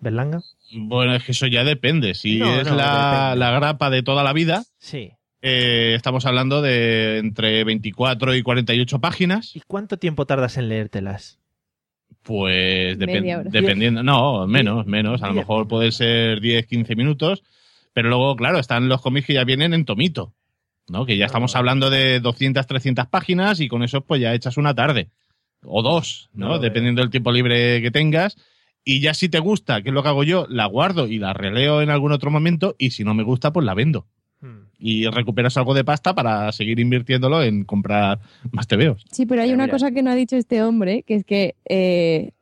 ¿Berlanga? Bueno, es que eso ya depende. Si No, es no, la, depende. la grapa de toda la vida, Sí. eh, estamos hablando de entre 24 y 48 páginas. ¿Y cuánto tiempo tardas en leértelas? Pues depen- Media hora. dependiendo, no, menos, menos. A lo mejor puede ser 10, 15 minutos. Pero luego, claro, están los cómics que ya vienen en tomito. ¿no? Que ya estamos hablando de 200, 300 páginas y con eso pues ya echas una tarde. O dos, No ¿no? Dependiendo del tiempo libre que tengas. Y ya si te gusta, que es lo que hago yo, la guardo y la releo en algún otro momento. Y si no me gusta, pues la vendo. Y recuperas algo de pasta para seguir invirtiéndolo en comprar más TVOs. Sí, pero hay una mira. cosa que no ha dicho este hombre, que es que, eh,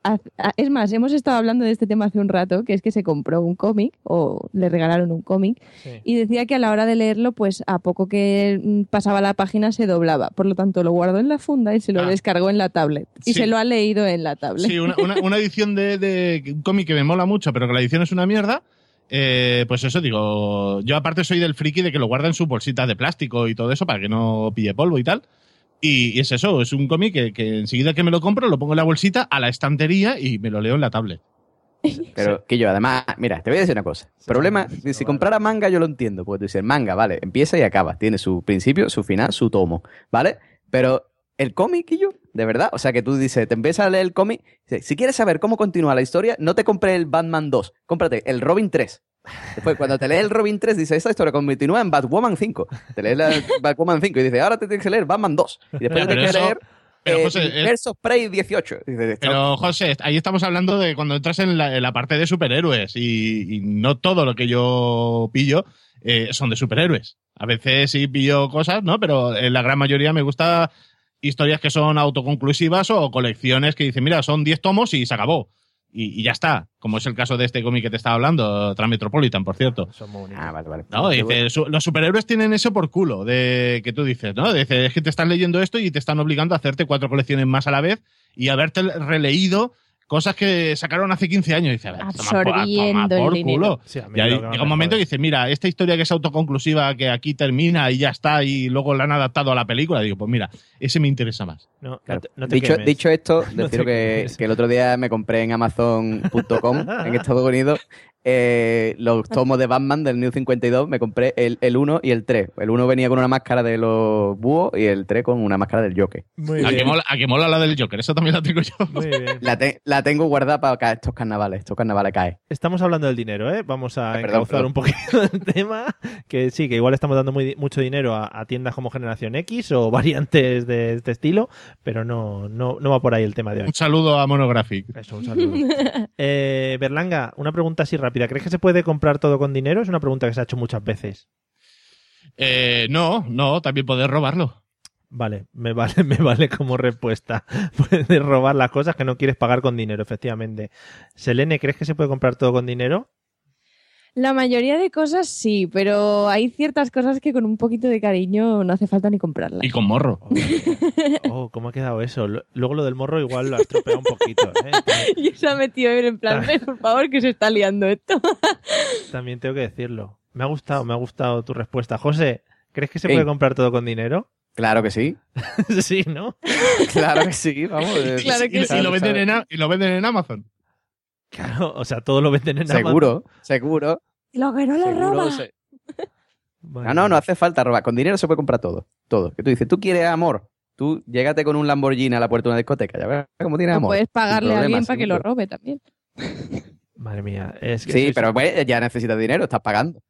es más, hemos estado hablando de este tema hace un rato, que es que se compró un cómic o le regalaron un cómic Sí. y decía que a la hora de leerlo, pues a poco que pasaba la página se doblaba. Por lo tanto, lo guardó en la funda y se lo Ah. descargó en la tablet. Y Sí. se lo ha leído en la tablet. Sí, una, una- una edición de, de un cómic que me mola mucho, pero que la edición es una mierda. Eh, pues eso, digo, yo aparte soy del friki de que lo guarda en sus bolsitas de plástico y todo eso para que no pille polvo y tal. Y, y es eso, es un cómic que, que enseguida que me lo compro lo pongo en la bolsita a la estantería y me lo leo en la tablet. Pero que yo, además, mira, te voy a decir una cosa. Problema, sí, sí, si vale. comprara manga yo lo entiendo, porque tú dices, manga, vale, empieza y acaba, tiene su principio, su final, su tomo, ¿vale? Pero el cómic, y yo, de verdad, o sea que tú dices, te empiezas a leer el cómic, si quieres saber cómo continúa la historia, no te compres el Batman 2, cómprate el Robin 3. Después, cuando te lees el Robin 3, dices, esta historia continúa en Batwoman 5. Te lees la Batwoman 5 y dices, ahora te tienes que leer Batman 2. Y después te tienes que eso- leer pero, eh, José, Versus Prey 18. Y dices, Pero José, ahí estamos hablando de cuando entras en la, en la parte de superhéroes y, y no todo lo que yo pillo eh, son de superhéroes. A veces sí pillo cosas, ¿no? Pero en la gran mayoría me gusta historias que son autoconclusivas o colecciones que dicen, mira, son 10 tomos y se acabó. Y, y ya está. Como es el caso de este cómic que te estaba hablando, Transmetropolitan, por cierto. Son muy bonitos. Ah, vale, vale. No, dice, su- los superhéroes tienen eso por culo, de que tú dices, ¿no? Dice, es que te están leyendo esto y te están obligando a hacerte cuatro colecciones más a la vez y haberte releído cosas que sacaron hace 15 años. Y dice, a ver, toma por- Absorbiendo toma el por dinero. culo. Sí, Y ahí llega un momento que dice, mira, esta historia que es autoconclusiva, que aquí termina y ya está, y luego la han adaptado a la película, digo, pues mira, ese me interesa más. No, no Claro. te- no te dicho, dicho esto, No que, quemes. que el otro día me compré en Amazon.com en Estados Unidos eh, los tomos de Batman del New 52. Me compré el, el 1 y el 3. El 1 venía con una máscara de los búhos y el 3 con una máscara del Joker. Muy A que, mola, a que mola la del Joker, eso también la tengo yo. Muy bien. La, te- la tengo guardada para estos carnavales. Estos carnavales caen. Estamos hablando del dinero, ¿eh? Vamos a perdón, perdón. un poquito el tema. Que sí, que igual estamos dando muy, mucho dinero a, a tiendas como Generación X o variantes de este estilo, pero no, no, no va por ahí el tema de hoy. Un saludo a Monographic. Eso, un saludo. Eh, Berlanga, una pregunta así rápida. ¿Crees que se puede comprar todo con dinero? Es una pregunta que se ha hecho muchas veces. Eh, no, no, también poder robarlo. Vale, me vale, me vale como respuesta. Puedes robar las cosas que no quieres pagar con dinero, efectivamente. Selene, ¿crees que se puede comprar todo con dinero? La mayoría de cosas sí, pero hay ciertas cosas que con un poquito de cariño no hace falta ni comprarlas. Y con morro. Oh, ¿cómo ha quedado eso? Luego lo del morro igual lo ha estropeado un poquito. ¿eh? Y se ha metido en plan, "Ven, por favor, que se está liando esto. También tengo que decirlo. Me ha gustado, me ha gustado tu respuesta. José, ¿crees que se puede comprar todo con dinero? Claro que sí. sí, ¿no? Claro que sí. Vamos. Claro que y, sí. y lo venden en, A- y lo venden en Amazon. Claro, o sea, todo lo venden en Amazon. Seguro, seguro. Lo que no le seguro roba. se- Madre No, no, no hace falta robar. Con dinero se puede comprar todo. Todo. Que tú dices, tú quieres amor. Tú llégate con un Lamborghini a la puerta de una discoteca. Ya verás cómo tienes amor. puedes pagarle a alguien para que lo seguro. robe también. Madre mía. Es que Sí, sois, pero pues, ya necesitas dinero, estás pagando.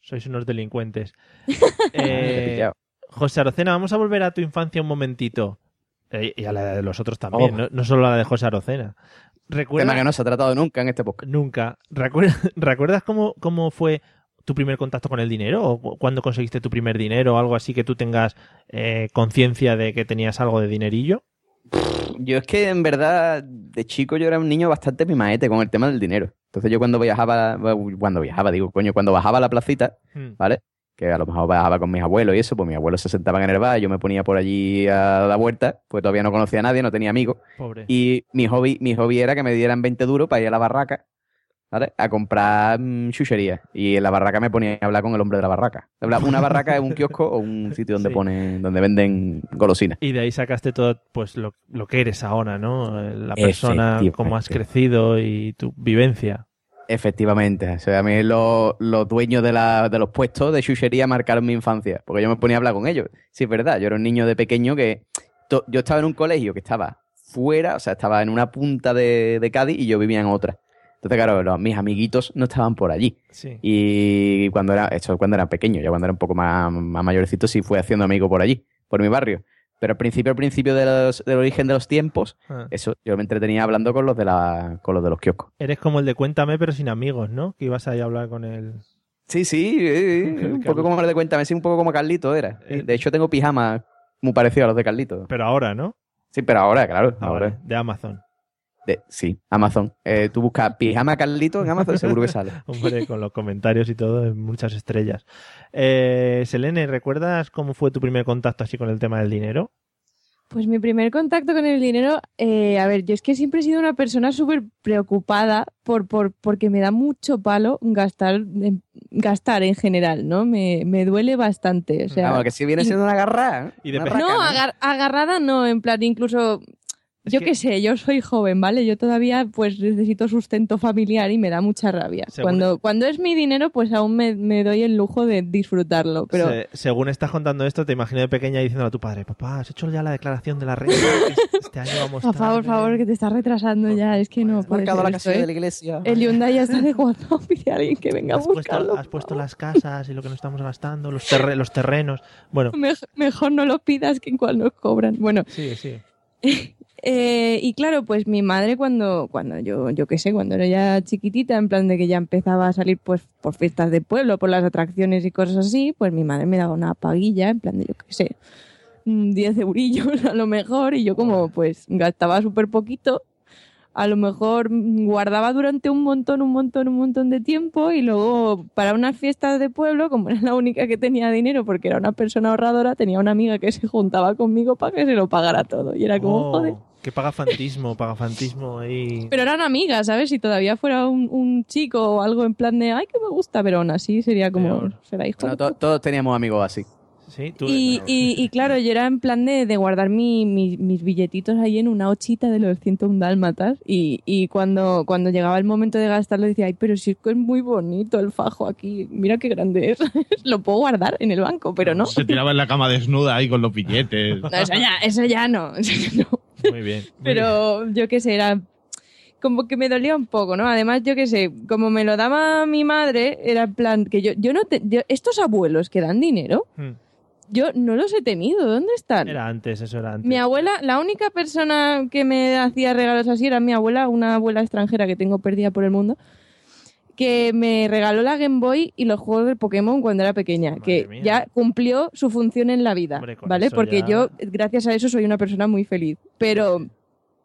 sois unos delincuentes. Eh. José Arocena, vamos a volver a tu infancia un momentito. Eh, y a la de los otros también, Oh. no, no solo a la de José Arocena. ¿Recuerdas? Tema que no se ha tratado nunca en este podcast. Nunca. ¿Recuerdas, ¿recuerdas cómo, cómo fue tu primer contacto con el dinero? ¿O cu- cuándo conseguiste tu primer dinero? O algo así que tú tengas eh, conciencia de que tenías algo de dinerillo. Yo es que en verdad de chico yo era un niño bastante mimaete con el tema del dinero. Entonces yo cuando viajaba, cuando viajaba, digo, coño, cuando bajaba a la placita, Hmm. ¿vale? Que a lo mejor bajaba con mis abuelos y eso, pues mis abuelos se sentaban en el bar, yo me ponía por allí a la vuelta, pues todavía no conocía a nadie, no tenía amigos. Pobre. Y mi hobby, mi hobby era que me dieran 20 duros para ir a la barraca ¿vale? A comprar mm, chucherías. Y en la barraca me ponía a hablar con el hombre de la barraca. Una barraca es un kiosco o un sitio donde Sí. ponen, donde venden golosinas. Y de ahí sacaste todo pues lo, lo que eres ahora, ¿no? La persona, cómo has crecido y tu vivencia. Efectivamente. O sea, a mí los, los dueños de, la- de los puestos de chuchería marcaron mi infancia. Porque yo me ponía a hablar con ellos. Sí, es verdad. Yo era un niño de pequeño que. to- Yo estaba en un colegio que estaba fuera, o sea, estaba en una punta de, de Cádiz y yo vivía en otra. Entonces, claro, los- mis amiguitos no estaban por allí. Sí. Y cuando era, esto cuando era pequeño, ya cuando era un poco más, más mayorcito, sí fui haciendo amigos por allí, por mi barrio. Pero al principio, al principio de los- del origen de los tiempos, Ah. eso, yo me entretenía hablando con los de la, con los de los kioscos. Eres como el de Cuéntame, pero sin amigos, ¿no? Que ibas ahí a hablar con él. Sí, sí, eh, eh, un poco como el de Cuéntame, sí, un poco como Carlito era. Sí, De hecho, tengo pijama muy parecido a los de Carlito. Pero ahora, ¿no? Sí, pero ahora, claro, Ah, ahora. De Amazon. De- sí, Amazon. Eh, tú buscas pijama Carlito en Amazon, seguro que sale. Hombre, con los comentarios y todo, en muchas estrellas. Eh, Selene, ¿recuerdas cómo fue tu primer contacto así con el tema del dinero? Pues mi primer contacto con el dinero, eh, a ver, yo es que siempre he sido una persona súper preocupada por, por, porque me da mucho palo gastar en, gastar en general, ¿no? Me, me duele bastante. O sea, que si viene siendo una garra. ¿eh? Y de Una no, agar- agarrada no, en plan, incluso, yo qué sé, yo soy joven, ¿vale? Yo todavía pues necesito sustento familiar y me da mucha rabia. Cuando, cuando es mi dinero, pues aún me, me doy el lujo de disfrutarlo, pero... Se- según estás contando esto, te imagino de pequeña diciendo a tu padre, papá, ¿has hecho ya la declaración de la renta? Que Este año vamos Por favor, tarde". por favor, que te estás retrasando ya, es que no puede Marcado ser la casilla ¿eh? de la iglesia. El Hyundai ya está de cuando pide a alguien que venga a Has puesto, buscarlo. has puesto las casas y lo que nos estamos gastando, los, terre- los terrenos. Bueno, Mej- mejor no lo pidas que en cual nos cobran. Bueno, sí, sí. eh, y claro, pues mi madre cuando, cuando yo, yo qué sé, cuando era ya chiquitita, en plan de que ya empezaba a salir pues por fiestas de pueblo, por las atracciones y cosas así, pues mi madre me daba una paguilla, en plan de yo qué sé, mm, 10 eurillos a lo mejor, y yo como pues gastaba súper poquito, a lo mejor mm, guardaba durante un montón, un montón, un montón de tiempo y luego para unas fiestas de pueblo, como era la única que tenía dinero porque era una persona ahorradora, tenía una amiga que se juntaba conmigo para que se lo pagara todo. Y era como, Oh, joder. Que pagafantismo, pagafantismo ahí. Pero eran amigas, ¿sabes? Si todavía fuera un, un chico o algo en plan de, ay, que me gusta, pero aún así sería como, Peor. será hijo. No, de to- todos teníamos amigos así. Sí, tú. Y, y, y claro, yo era en plan de, de guardar mi- mi- mis billetitos ahí en una ochita de los 101 dálmatas y, y cuando, cuando llegaba el momento de gastarlo decía, ay, pero si es que es muy bonito el fajo aquí, mira qué grande es, lo puedo guardar en el banco, pero no. Se tiraba en la cama desnuda ahí con los billetes. No, eso ya, eso ya no. eso ya no. Muy bien. muy bien. Pero yo qué sé, era como que me dolía un poco, ¿no? Además, yo qué sé, como me lo daba mi madre, era en plan que yo, yo no te, yo- estos abuelos que dan dinero, Hmm. yo no los he tenido, ¿dónde están? Era antes, eso era antes. Mi abuela, la única persona que me hacía regalos así era mi abuela, una abuela extranjera que tengo perdida por el mundo, que me regaló la Game Boy y los juegos de Pokémon cuando era pequeña, Madre que mía. ya cumplió su función en la vida, Hombre, ¿vale? Porque ya- yo, gracias a eso, soy una persona muy feliz. Pero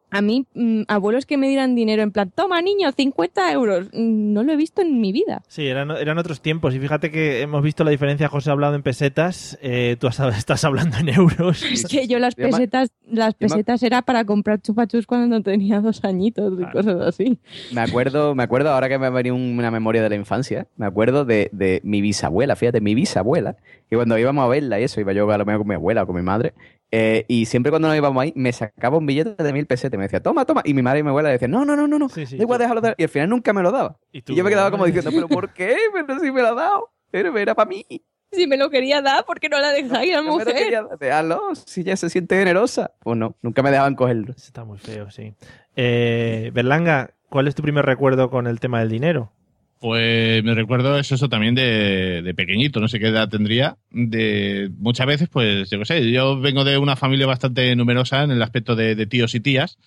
a mí, mm, abuelos que me dieran dinero en plan, toma niño, 50 euros, mm, no lo he visto en mi vida. Sí, eran, eran otros tiempos. Y fíjate que hemos visto la diferencia. José ha hablado en pesetas, eh, tú has- estás hablando en euros. Es que yo las pesetas, las pesetas era para comprar chupachus cuando tenía dos añitos y Claro. cosas así. Me acuerdo, me acuerdo ahora que me ha venido una memoria de la infancia, me acuerdo de, de mi bisabuela, fíjate, mi bisabuela, que cuando íbamos a verla y eso, iba yo a lo mejor con mi abuela o con mi madre, eh, y siempre cuando nos íbamos ahí, me sacaba un billete de mil pesetas y me decía, toma, toma, y mi madre y mi abuela decían, no, no, no, no, no, Sí, sí, da igual, tú- déjalo, déjalo. y al final nunca me lo daba. Y yo me quedaba como diciendo, pero ¿por qué? Pero si me lo ha dado, pero era para mí. Si me lo quería dar, ¿por qué no la dejáis a la Yo me lo mujer? quería dar, déjalo, si ella se siente generosa. Pues no, nunca me dejaban cogerlo. Eso Está muy feo, sí. Eh, Berlanga, ¿cuál es tu primer recuerdo con el tema del dinero? Pues me recuerdo es eso también de, de pequeñito, no sé qué edad tendría. De muchas veces, pues yo qué sé, yo vengo de una familia bastante numerosa en el aspecto de, de tíos y tías.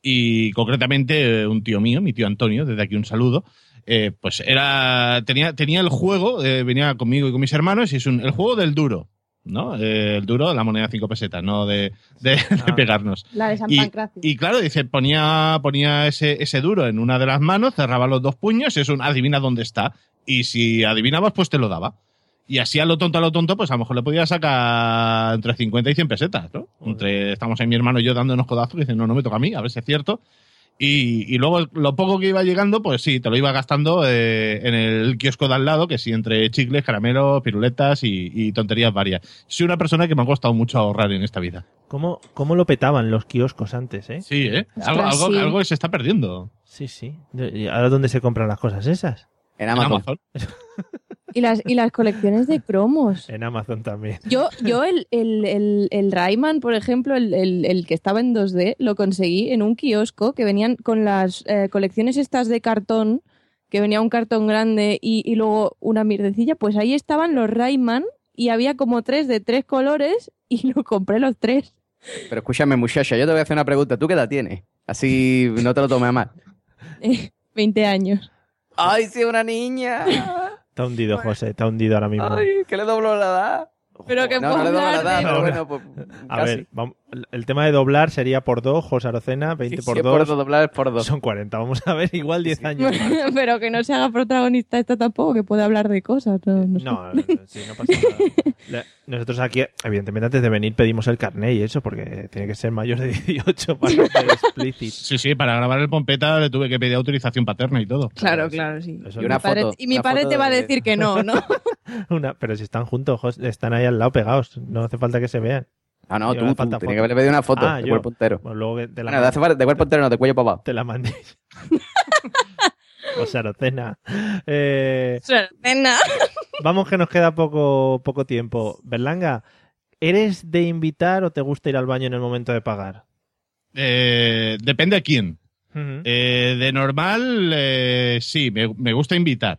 Y concretamente eh, un tío mío, mi tío Antonio, desde aquí un saludo. eh, pues era tenía, tenía el juego, eh, venía conmigo y con mis hermanos, y es un, el juego del duro, ¿no? Eh, el duro, la moneda de 5 pesetas, no de, de- de Ah. pegarnos. La de San Y, Pancracio. y claro, dice, ponía, ponía ese, ese duro en una de las manos, cerraba los dos puños y es un adivina dónde está. Y si adivinabas, pues te lo daba. Y así a lo tonto, a lo tonto, pues a lo mejor le podía sacar entre 50 y 100 pesetas, ¿no? Entre, estamos ahí mi hermano y yo dando unos codazos y dicen, no, no me toca a mí, a ver si es cierto. Y, y luego lo poco que iba llegando, pues sí, te lo iba gastando eh, en el kiosco de al lado, que sí, entre chicles, caramelos, piruletas y, y tonterías varias. Soy una persona que me ha costado mucho ahorrar en esta vida. ¿Cómo, ¿Cómo lo petaban los kioscos antes, eh? Sí, ¿eh? Algo, algo, algo se está perdiendo. Sí, sí. ¿Y ahora dónde se compran las cosas esas? En En Amazon. Y las, y las colecciones de cromos. En Amazon también. Yo, yo el, el, el, el Rayman, por ejemplo, el, el, el que estaba en 2D, lo conseguí en un kiosco que venían con las eh, colecciones estas de cartón, que venía un cartón grande y, y luego una mierdecilla, pues ahí estaban los Rayman y había como tres de tres colores y lo compré los tres. Pero escúchame, muchacha, yo te voy a hacer una pregunta. ¿Tú qué edad tienes? Así no te lo tomes a mal. 20 años. ¡Ay, sí, una niña! Está hundido, José. Está hundido ahora mismo. ¡Ay, que le dobló la edad! Pero que No, no le doy la edad, pero bueno, pues A casi. ver, vamos- el tema de doblar sería por 2, José Arocena, 20 Sí, por sí, es 2. por doblar es por dos. Son 40. Vamos a ver, igual 10 años. más. Pero que no se haga protagonista esta tampoco, que puede hablar de cosas. No, no sé. No, no, no, sí, no pasa nada. Nosotros aquí, evidentemente, antes de venir pedimos el carnet y eso, porque tiene que ser mayor de 18 para ser explícito. Sí, sí, para grabar el Pompeta le tuve que pedir autorización paterna y todo. Claro, claro, sí. Eso Y una Mi padre- foto, y mi padre foto te va a de- decir que no, ¿no? una- pero si están juntos, José, están ahí al lado pegados. No hace falta que se vean. Ah, no, Y tú, tú. foto. que haberle pedido una foto Ah, de yo. cuerpo entero. Bueno, luego que te la, Bueno, de, cuerpo entero no, de cuello para abajo. te la mandéis. José Arocena. Eh, vamos que nos queda poco, poco tiempo. Berlanga, ¿eres de invitar o te gusta ir al baño en el momento de pagar? Eh, depende a quién. Eh, de normal, eh, sí, me, me gusta invitar,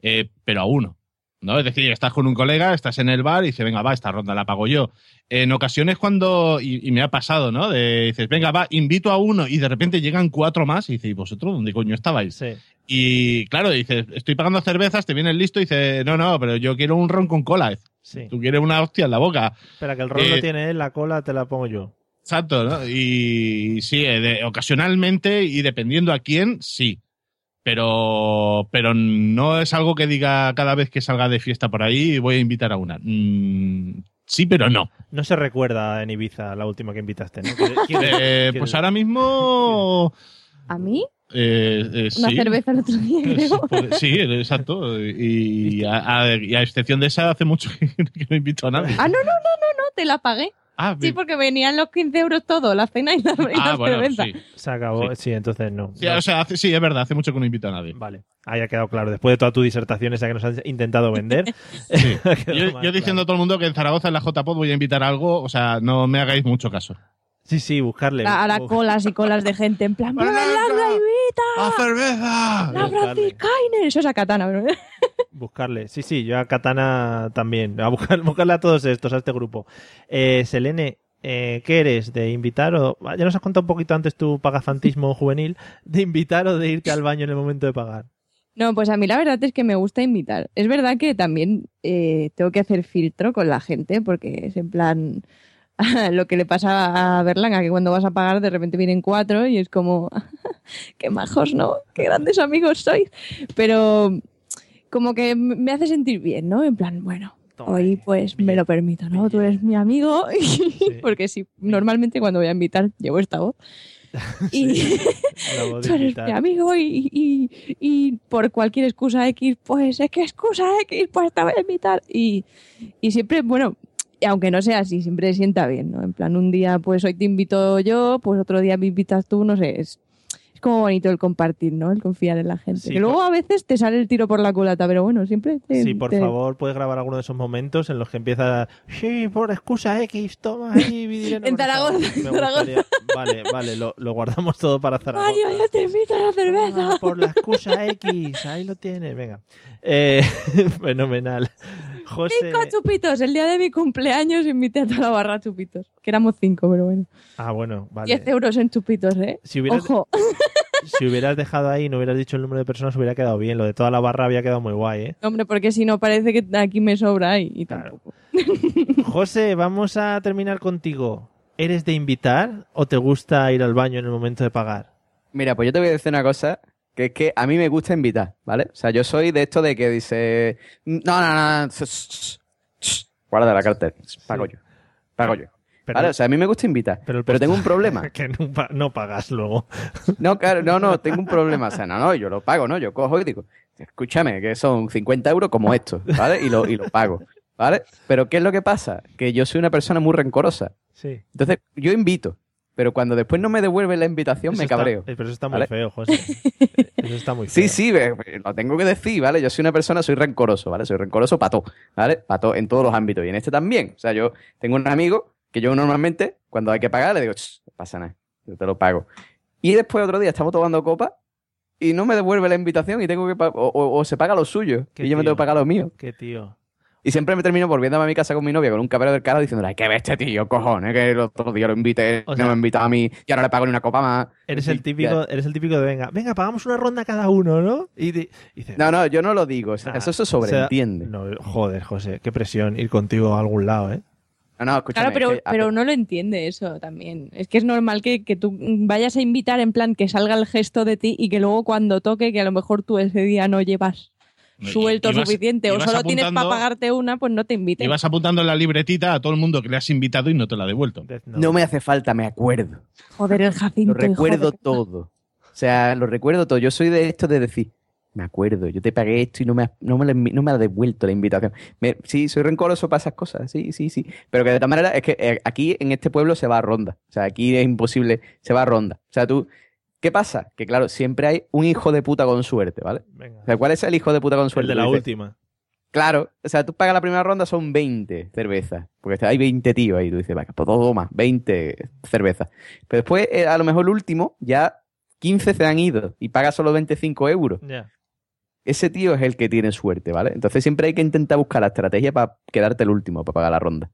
eh, pero a uno. ¿No? Es decir, estás con un colega, estás en el bar y dice, venga, va, esta ronda la pago yo. En ocasiones cuando, y, y me ha pasado, ¿no? De, dices, venga, va, invito a uno y de repente llegan cuatro más y dices, ¿y vosotros dónde coño estabais? Sí. Y claro, dices, estoy pagando cervezas, te viene el listo y dice, no, no, pero yo quiero un ron con cola. Sí. Tú quieres una hostia en la boca. Espera, que el rol Eh, lo tiene él, la cola te la pongo yo. Exacto, ¿no? Y sí, eh, de- ocasionalmente y dependiendo a quién, sí. Pero, pero no es algo que diga cada vez que salga de fiesta por ahí voy a invitar a una. Mm, sí, pero no. No se recuerda en Ibiza la última que invitaste, ¿no? ¿Quieres- quieres- Eh, quieres- pues ahora mismo. ¿A mí? eh, eh, Una sí. cerveza el otro día, creo. Pues Sí, exacto. Y a, a- y a excepción de esa, hace mucho que, que no invito a nadie. Ah, no, no, no, no, no, te la pagué. Ah, Sí, porque venían los 15 euros todo, la cena y la, y ah, la bueno, cerveza. sí. Se acabó. Sí, entonces no. Sí, No. o sea, hace- sí, es verdad, hace mucho que no invito a nadie. Vale, ahí ha quedado claro. Después de toda tu disertación esa que nos has intentado vender. Yo diciendo a todo el mundo que en Zaragoza, en la JPod, voy a invitar algo, o sea, no me hagáis mucho caso. Sí, sí, buscarle. La- Ahora bu- colas y colas de gente en plan, ¡Pero ¡Berlanga! la invita! ¡A cerveza! ¡La Franciscainer! Eso es a Katana, bro. Buscarle. Sí, sí, yo a Katana también. A buscar, buscarle a todos estos, a este grupo. Eh, Selene, eh, ¿qué eres? ¿De invitar o.? Ya nos has contado un poquito antes tu pagafantismo juvenil. ¿De invitar o de irte al baño en el momento de pagar? No, pues a mí la verdad es que me gusta invitar. Es verdad que también eh, tengo que hacer filtro con la gente porque es en plan lo que le pasa a Berlanga, que cuando vas a pagar de repente vienen cuatro y es como, qué majos, ¿no? Qué grandes amigos sois. Pero como que me hace sentir bien, ¿no? En plan, bueno, hoy pues me lo permito, ¿no? Tú eres mi amigo. porque sí, normalmente cuando voy a invitar llevo esta voz. Y tú eres mi amigo y, y, y por cualquier excusa X, pues es que excusa X, pues te voy a invitar. Y, y siempre, bueno, aunque no sea así, siempre sienta bien, ¿no? En plan, un día, pues hoy te invito yo, pues otro día me invitas tú, no sé, es, es como bonito el compartir, ¿no? El confiar en la gente. Sí, que luego por- a veces te sale el tiro por la culata, pero bueno, siempre te... Sí, por te- favor, puedes grabar alguno de esos momentos en los que empieza. Sí, por excusa X, toma ahí mi dinero. En por favor". Zaragoza, gustaría- Vale, vale, lo, lo guardamos todo para Zaragoza. Mario, yo te invito a la cerveza. Ah, por la excusa X, ahí lo tienes, venga. Eh, fenomenal. José. Cinco chupitos. El día de mi cumpleaños invité a toda la barra a chupitos. Que éramos cinco, pero bueno. Ah, bueno, vale. 10 euros en chupitos, ¿eh? Si hubieras, Ojo. si hubieras dejado ahí y no hubieras dicho el número de personas, hubiera quedado bien. Lo de toda la barra había quedado muy guay, ¿eh? Hombre, porque si no parece que aquí me sobra y, y tampoco. José, vamos a terminar contigo. ¿Eres de invitar o te gusta ir al baño en el momento de pagar? Mira, pues yo te voy a decir una cosa, que es que a mí me gusta invitar, ¿vale? O sea, yo soy de esto de que dice, no, no, no, guarda la cartera, pago yo, pago yo. Pero- ¿vale? O sea, a mí me gusta invitar, Pero pero, tengo un problema. que no, pa- no pagas luego. No, claro, no, no, tengo un problema. O sea, no, no, yo lo pago, ¿no? Yo cojo y digo, escúchame, que son 50 euros como esto, ¿vale? Y lo, y lo pago, ¿vale? Pero ¿qué es lo que pasa? Que yo soy una persona muy rencorosa. Sí. Entonces, yo invito, pero cuando después no me devuelven la invitación, Eso me cabreo. eh, pero eso está muy ¿vale? feo, José. Eso está muy feo. Sí, sí, lo tengo que decir, ¿vale? Yo soy una persona, soy rencoroso, ¿vale? Soy rencoroso pato, ¿vale? Pato en todos los ámbitos y en este también. O sea, yo tengo un amigo que yo normalmente, cuando hay que pagar, le digo, "Ch, no pasa nada, yo te lo pago. Y después otro día estamos tomando copa y no me devuelve la invitación y tengo que o, o- o se paga lo suyo y yo me tengo que pagar lo mío. Qué tío. Y siempre me termino volviéndome a mi casa con mi novia con un cabrero del cara diciendo, ay, qué bestia, tío, cojones, que el otro día lo invité, O no sea- me ha invitado a mí, ya no le pago ni una copa más. Eres el ya- típico, eres el típico de venga, venga, pagamos una ronda cada uno, ¿no? Y, y dices, No, no, yo no lo digo, eso, "Ah, eso se o sea, sobreentiende. no, joder, José, qué presión ir contigo a algún lado, ¿eh? No, no. Claro, pero, que- pero no lo entiende eso también. Es que es normal que, que tú vayas a invitar en plan que salga el gesto de ti y que luego cuando toque, que a lo mejor tú ese día no llevas No, suelto suficiente o solo tienes para pagarte una, pues no te inviten. Y vas apuntando en la libretita a todo el mundo que le has invitado y no te la ha devuelto. No me hace falta, me acuerdo. Joder, el Jacinto. Lo recuerdo todo. O sea, lo recuerdo todo. Yo soy de esto de decir, me acuerdo, yo te pagué esto y no me, has- no me, envi- no me ha devuelto la invitación. Me- sí, soy rencoroso para esas cosas, sí, sí, sí. Pero que de todas maneras es que eh, aquí en este pueblo se va a ronda. O sea, aquí es imposible, se va a ronda. O sea, tú, ¿qué pasa? Que claro, siempre hay un hijo de puta con suerte, ¿vale? Venga. O sea, ¿cuál es el hijo de puta con El suerte? de la última. Claro, o sea, tú pagas la primera ronda, son 20 cervezas. Porque hay 20 tíos ahí. Tú dices, vaya, pues todo más, 20 cervezas. Pero después, eh, a lo mejor el último, ya 15 se han ido y paga solo 25 euros. Ya. Ese tío es el que tiene suerte, ¿vale? Entonces siempre hay que intentar buscar la estrategia para quedarte el último, para pagar la ronda.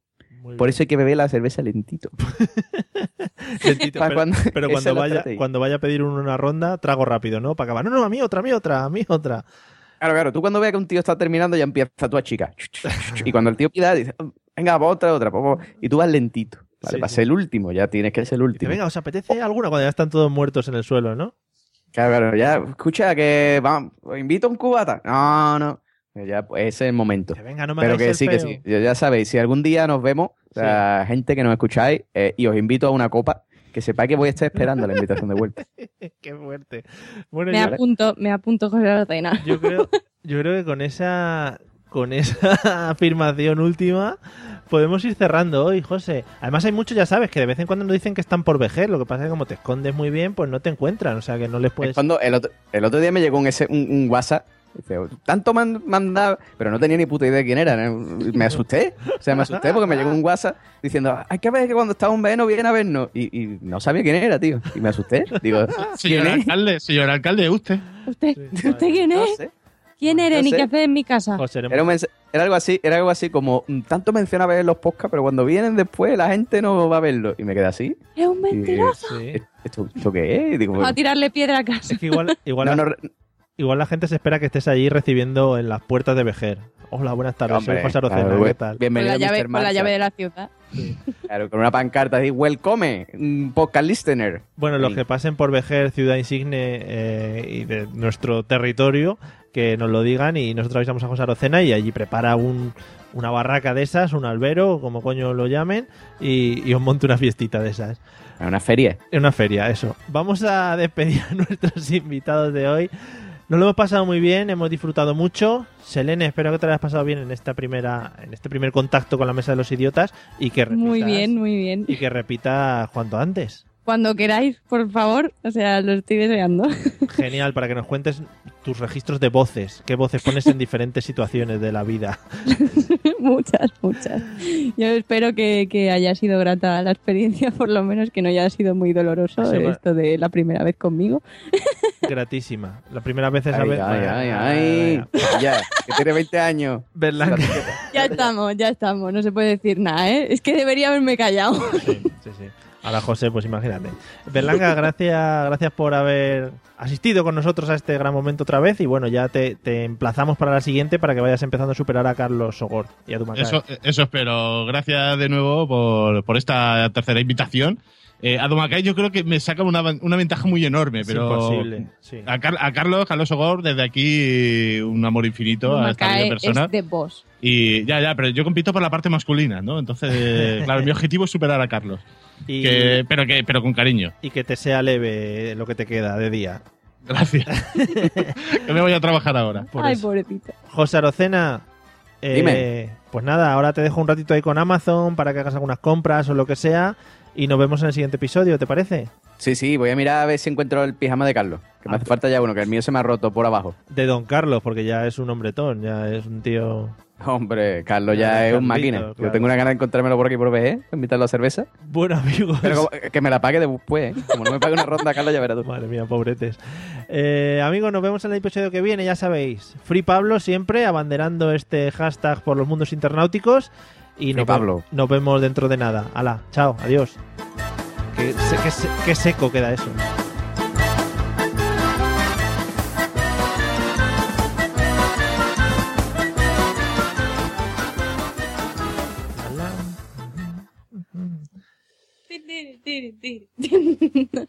Muy Por bien. eso hay que beber la cerveza lentito. Lentito, pero, cuando- pero cuando vaya, cuando vaya a pedir uno una ronda, trago rápido, ¿no? Para acabar. No, no, a mí otra, a mí otra, a mí otra. Claro, claro. Tú cuando veas que un tío está terminando ya empieza tú a chica. Y cuando el tío pida, dice, venga, pues otra, otra. pues, pues", Y tú vas lentito. ¿vale? Sí, para sí. ser el último, ya tienes que ser el Dice, último. venga, ¿os apetece alguna cuando ya están todos muertos en el suelo, no? Claro, claro, ya, escucha que vamos, os invito a un cubata. No, no. Ya, pues ese es el momento. Dice, venga, no me Pero que sí, que sí. Ya ya sabéis, si algún día nos vemos, o sea, gente que nos escucháis, eh, y os invito a una copa, que sepáis que voy a estar esperando la invitación de vuelta. Qué fuerte. Bueno, Me yo, apunto, me apunto, José Ordena. yo creo, yo creo que con esa, con esa afirmación última podemos ir cerrando hoy, José. Además hay muchos, ya sabes, que de vez en cuando nos dicen que están por vejer. Lo que pasa es que como te escondes muy bien, pues no te encuentran. O sea, que no les Es puedes... cuando el otro, el otro día me llegó un, ese- un, un WhatsApp. Tanto mandado, pero no tenía ni puta idea de quién era. ¿no? Me asusté. O sea, me asusté porque me llegó un WhatsApp diciendo, hay que ver que cuando está un veno viene a vernos. Y, y no sabía quién era, tío. Y me asusté. Digo, Señor alcalde, señor alcalde, usted. ¿Usted, Sí, ¿usted quién No es? sé. ¿Quién eres no y sé. qué haces en mi casa? José, Era, un mensa- era algo así, era algo así como mm, tanto menciona ver los podcasts, pero cuando vienen después la gente no va a verlo. Y me quedé así. Es un mentiroso. Sí. ¿Esto, esto qué es? Y digo, Vamos a tirarle piedra a casa. Es que igual, no, no, igual la gente se espera que estés allí recibiendo en las puertas de Vejer. Hola, buenas tardes, hombre, soy José Arocena, claro, ¿qué tal? Con Bienvenido, la, llave, Mr. con la llave de la ciudad. Claro, con una pancarta así, welcome, un podcast listener. Bueno, los Ahí. que pasen por Vejer, ciudad insigne eh, y de nuestro territorio, que nos lo digan y nosotros avisamos a José Arocena y allí prepara un, una barraca de esas, un albero, como coño lo llamen, y, y os monte una fiestita de esas. Una feria. En una feria, eso. Vamos a despedir a nuestros invitados de hoy. Nos lo hemos pasado muy bien, hemos disfrutado mucho. Selene, espero que te lo hayas pasado bien en esta primera, en este primer contacto con la mesa de los idiotas y que repitas, Muy bien, muy bien. y que repita cuanto antes. Cuando queráis, por favor. O sea, lo estoy deseando. Genial, para que nos cuentes tus registros de voces. ¿Qué voces pones en diferentes situaciones de la vida? muchas, muchas. Yo espero que, que haya sido grata la experiencia, por lo menos que no haya sido muy doloroso va. esto de la primera vez conmigo. Gratísima. La primera vez esa Ay, vez. ay, ay, ay. Ya, que tiene 20 años. Berlanga. Ya estamos, ya estamos. No se puede decir nada, ¿eh? Es que debería haberme callado. Sí, sí, sí. Ahora José, pues imagínate. Berlanga, gracias, gracias por haber asistido con nosotros a este gran momento otra vez y bueno, ya te, te emplazamos para la siguiente para que vayas empezando a superar a Carlos Sogor y a tu Eso, eso espero. Gracias de nuevo por, por esta tercera invitación. Eh, a Domacay yo creo que me saca una, una ventaja muy enorme, Es pero imposible, sí. a, Car- a Carlos, Carlos Ogor, desde aquí un amor infinito a esta persona. es de boss. Y ya, ya, pero yo compito por la parte masculina, ¿no? Entonces, claro, mi objetivo es superar a Carlos. Y, Que- pero, que, pero con cariño. y que te sea leve lo que te queda de día. Gracias. que me voy a trabajar ahora. Por Ay, eso. pobrecita. José Arocena, eh, Dime. pues nada, ahora te dejo un ratito ahí con Amazon para que hagas algunas compras o lo que sea y nos vemos en el siguiente episodio, ¿te parece? Sí, sí, voy a mirar a ver si encuentro el pijama de Carlos. Que me hace falta ya uno, que el mío se me ha roto por abajo. De Don Carlos, porque ya es un hombretón, ya es un tío... Hombre, Carlos ya es un máquina. claro. Yo tengo una gana de encontrármelo por aquí por BG, invitarlo a cerveza. Bueno, amigos. Pero como- que me la pague después, ¿eh? Como no me pague una ronda, Carlos, ya verás tú. Madre mía, pobretes. Eh, amigos, nos vemos en el episodio que viene, ya sabéis. Free Pablo siempre abanderando este hashtag por los mundos internauticos. Y Free nos, Pablo. nos vemos dentro de nada. Hala, chao, adiós. Qué, qué seco queda eso. 对对对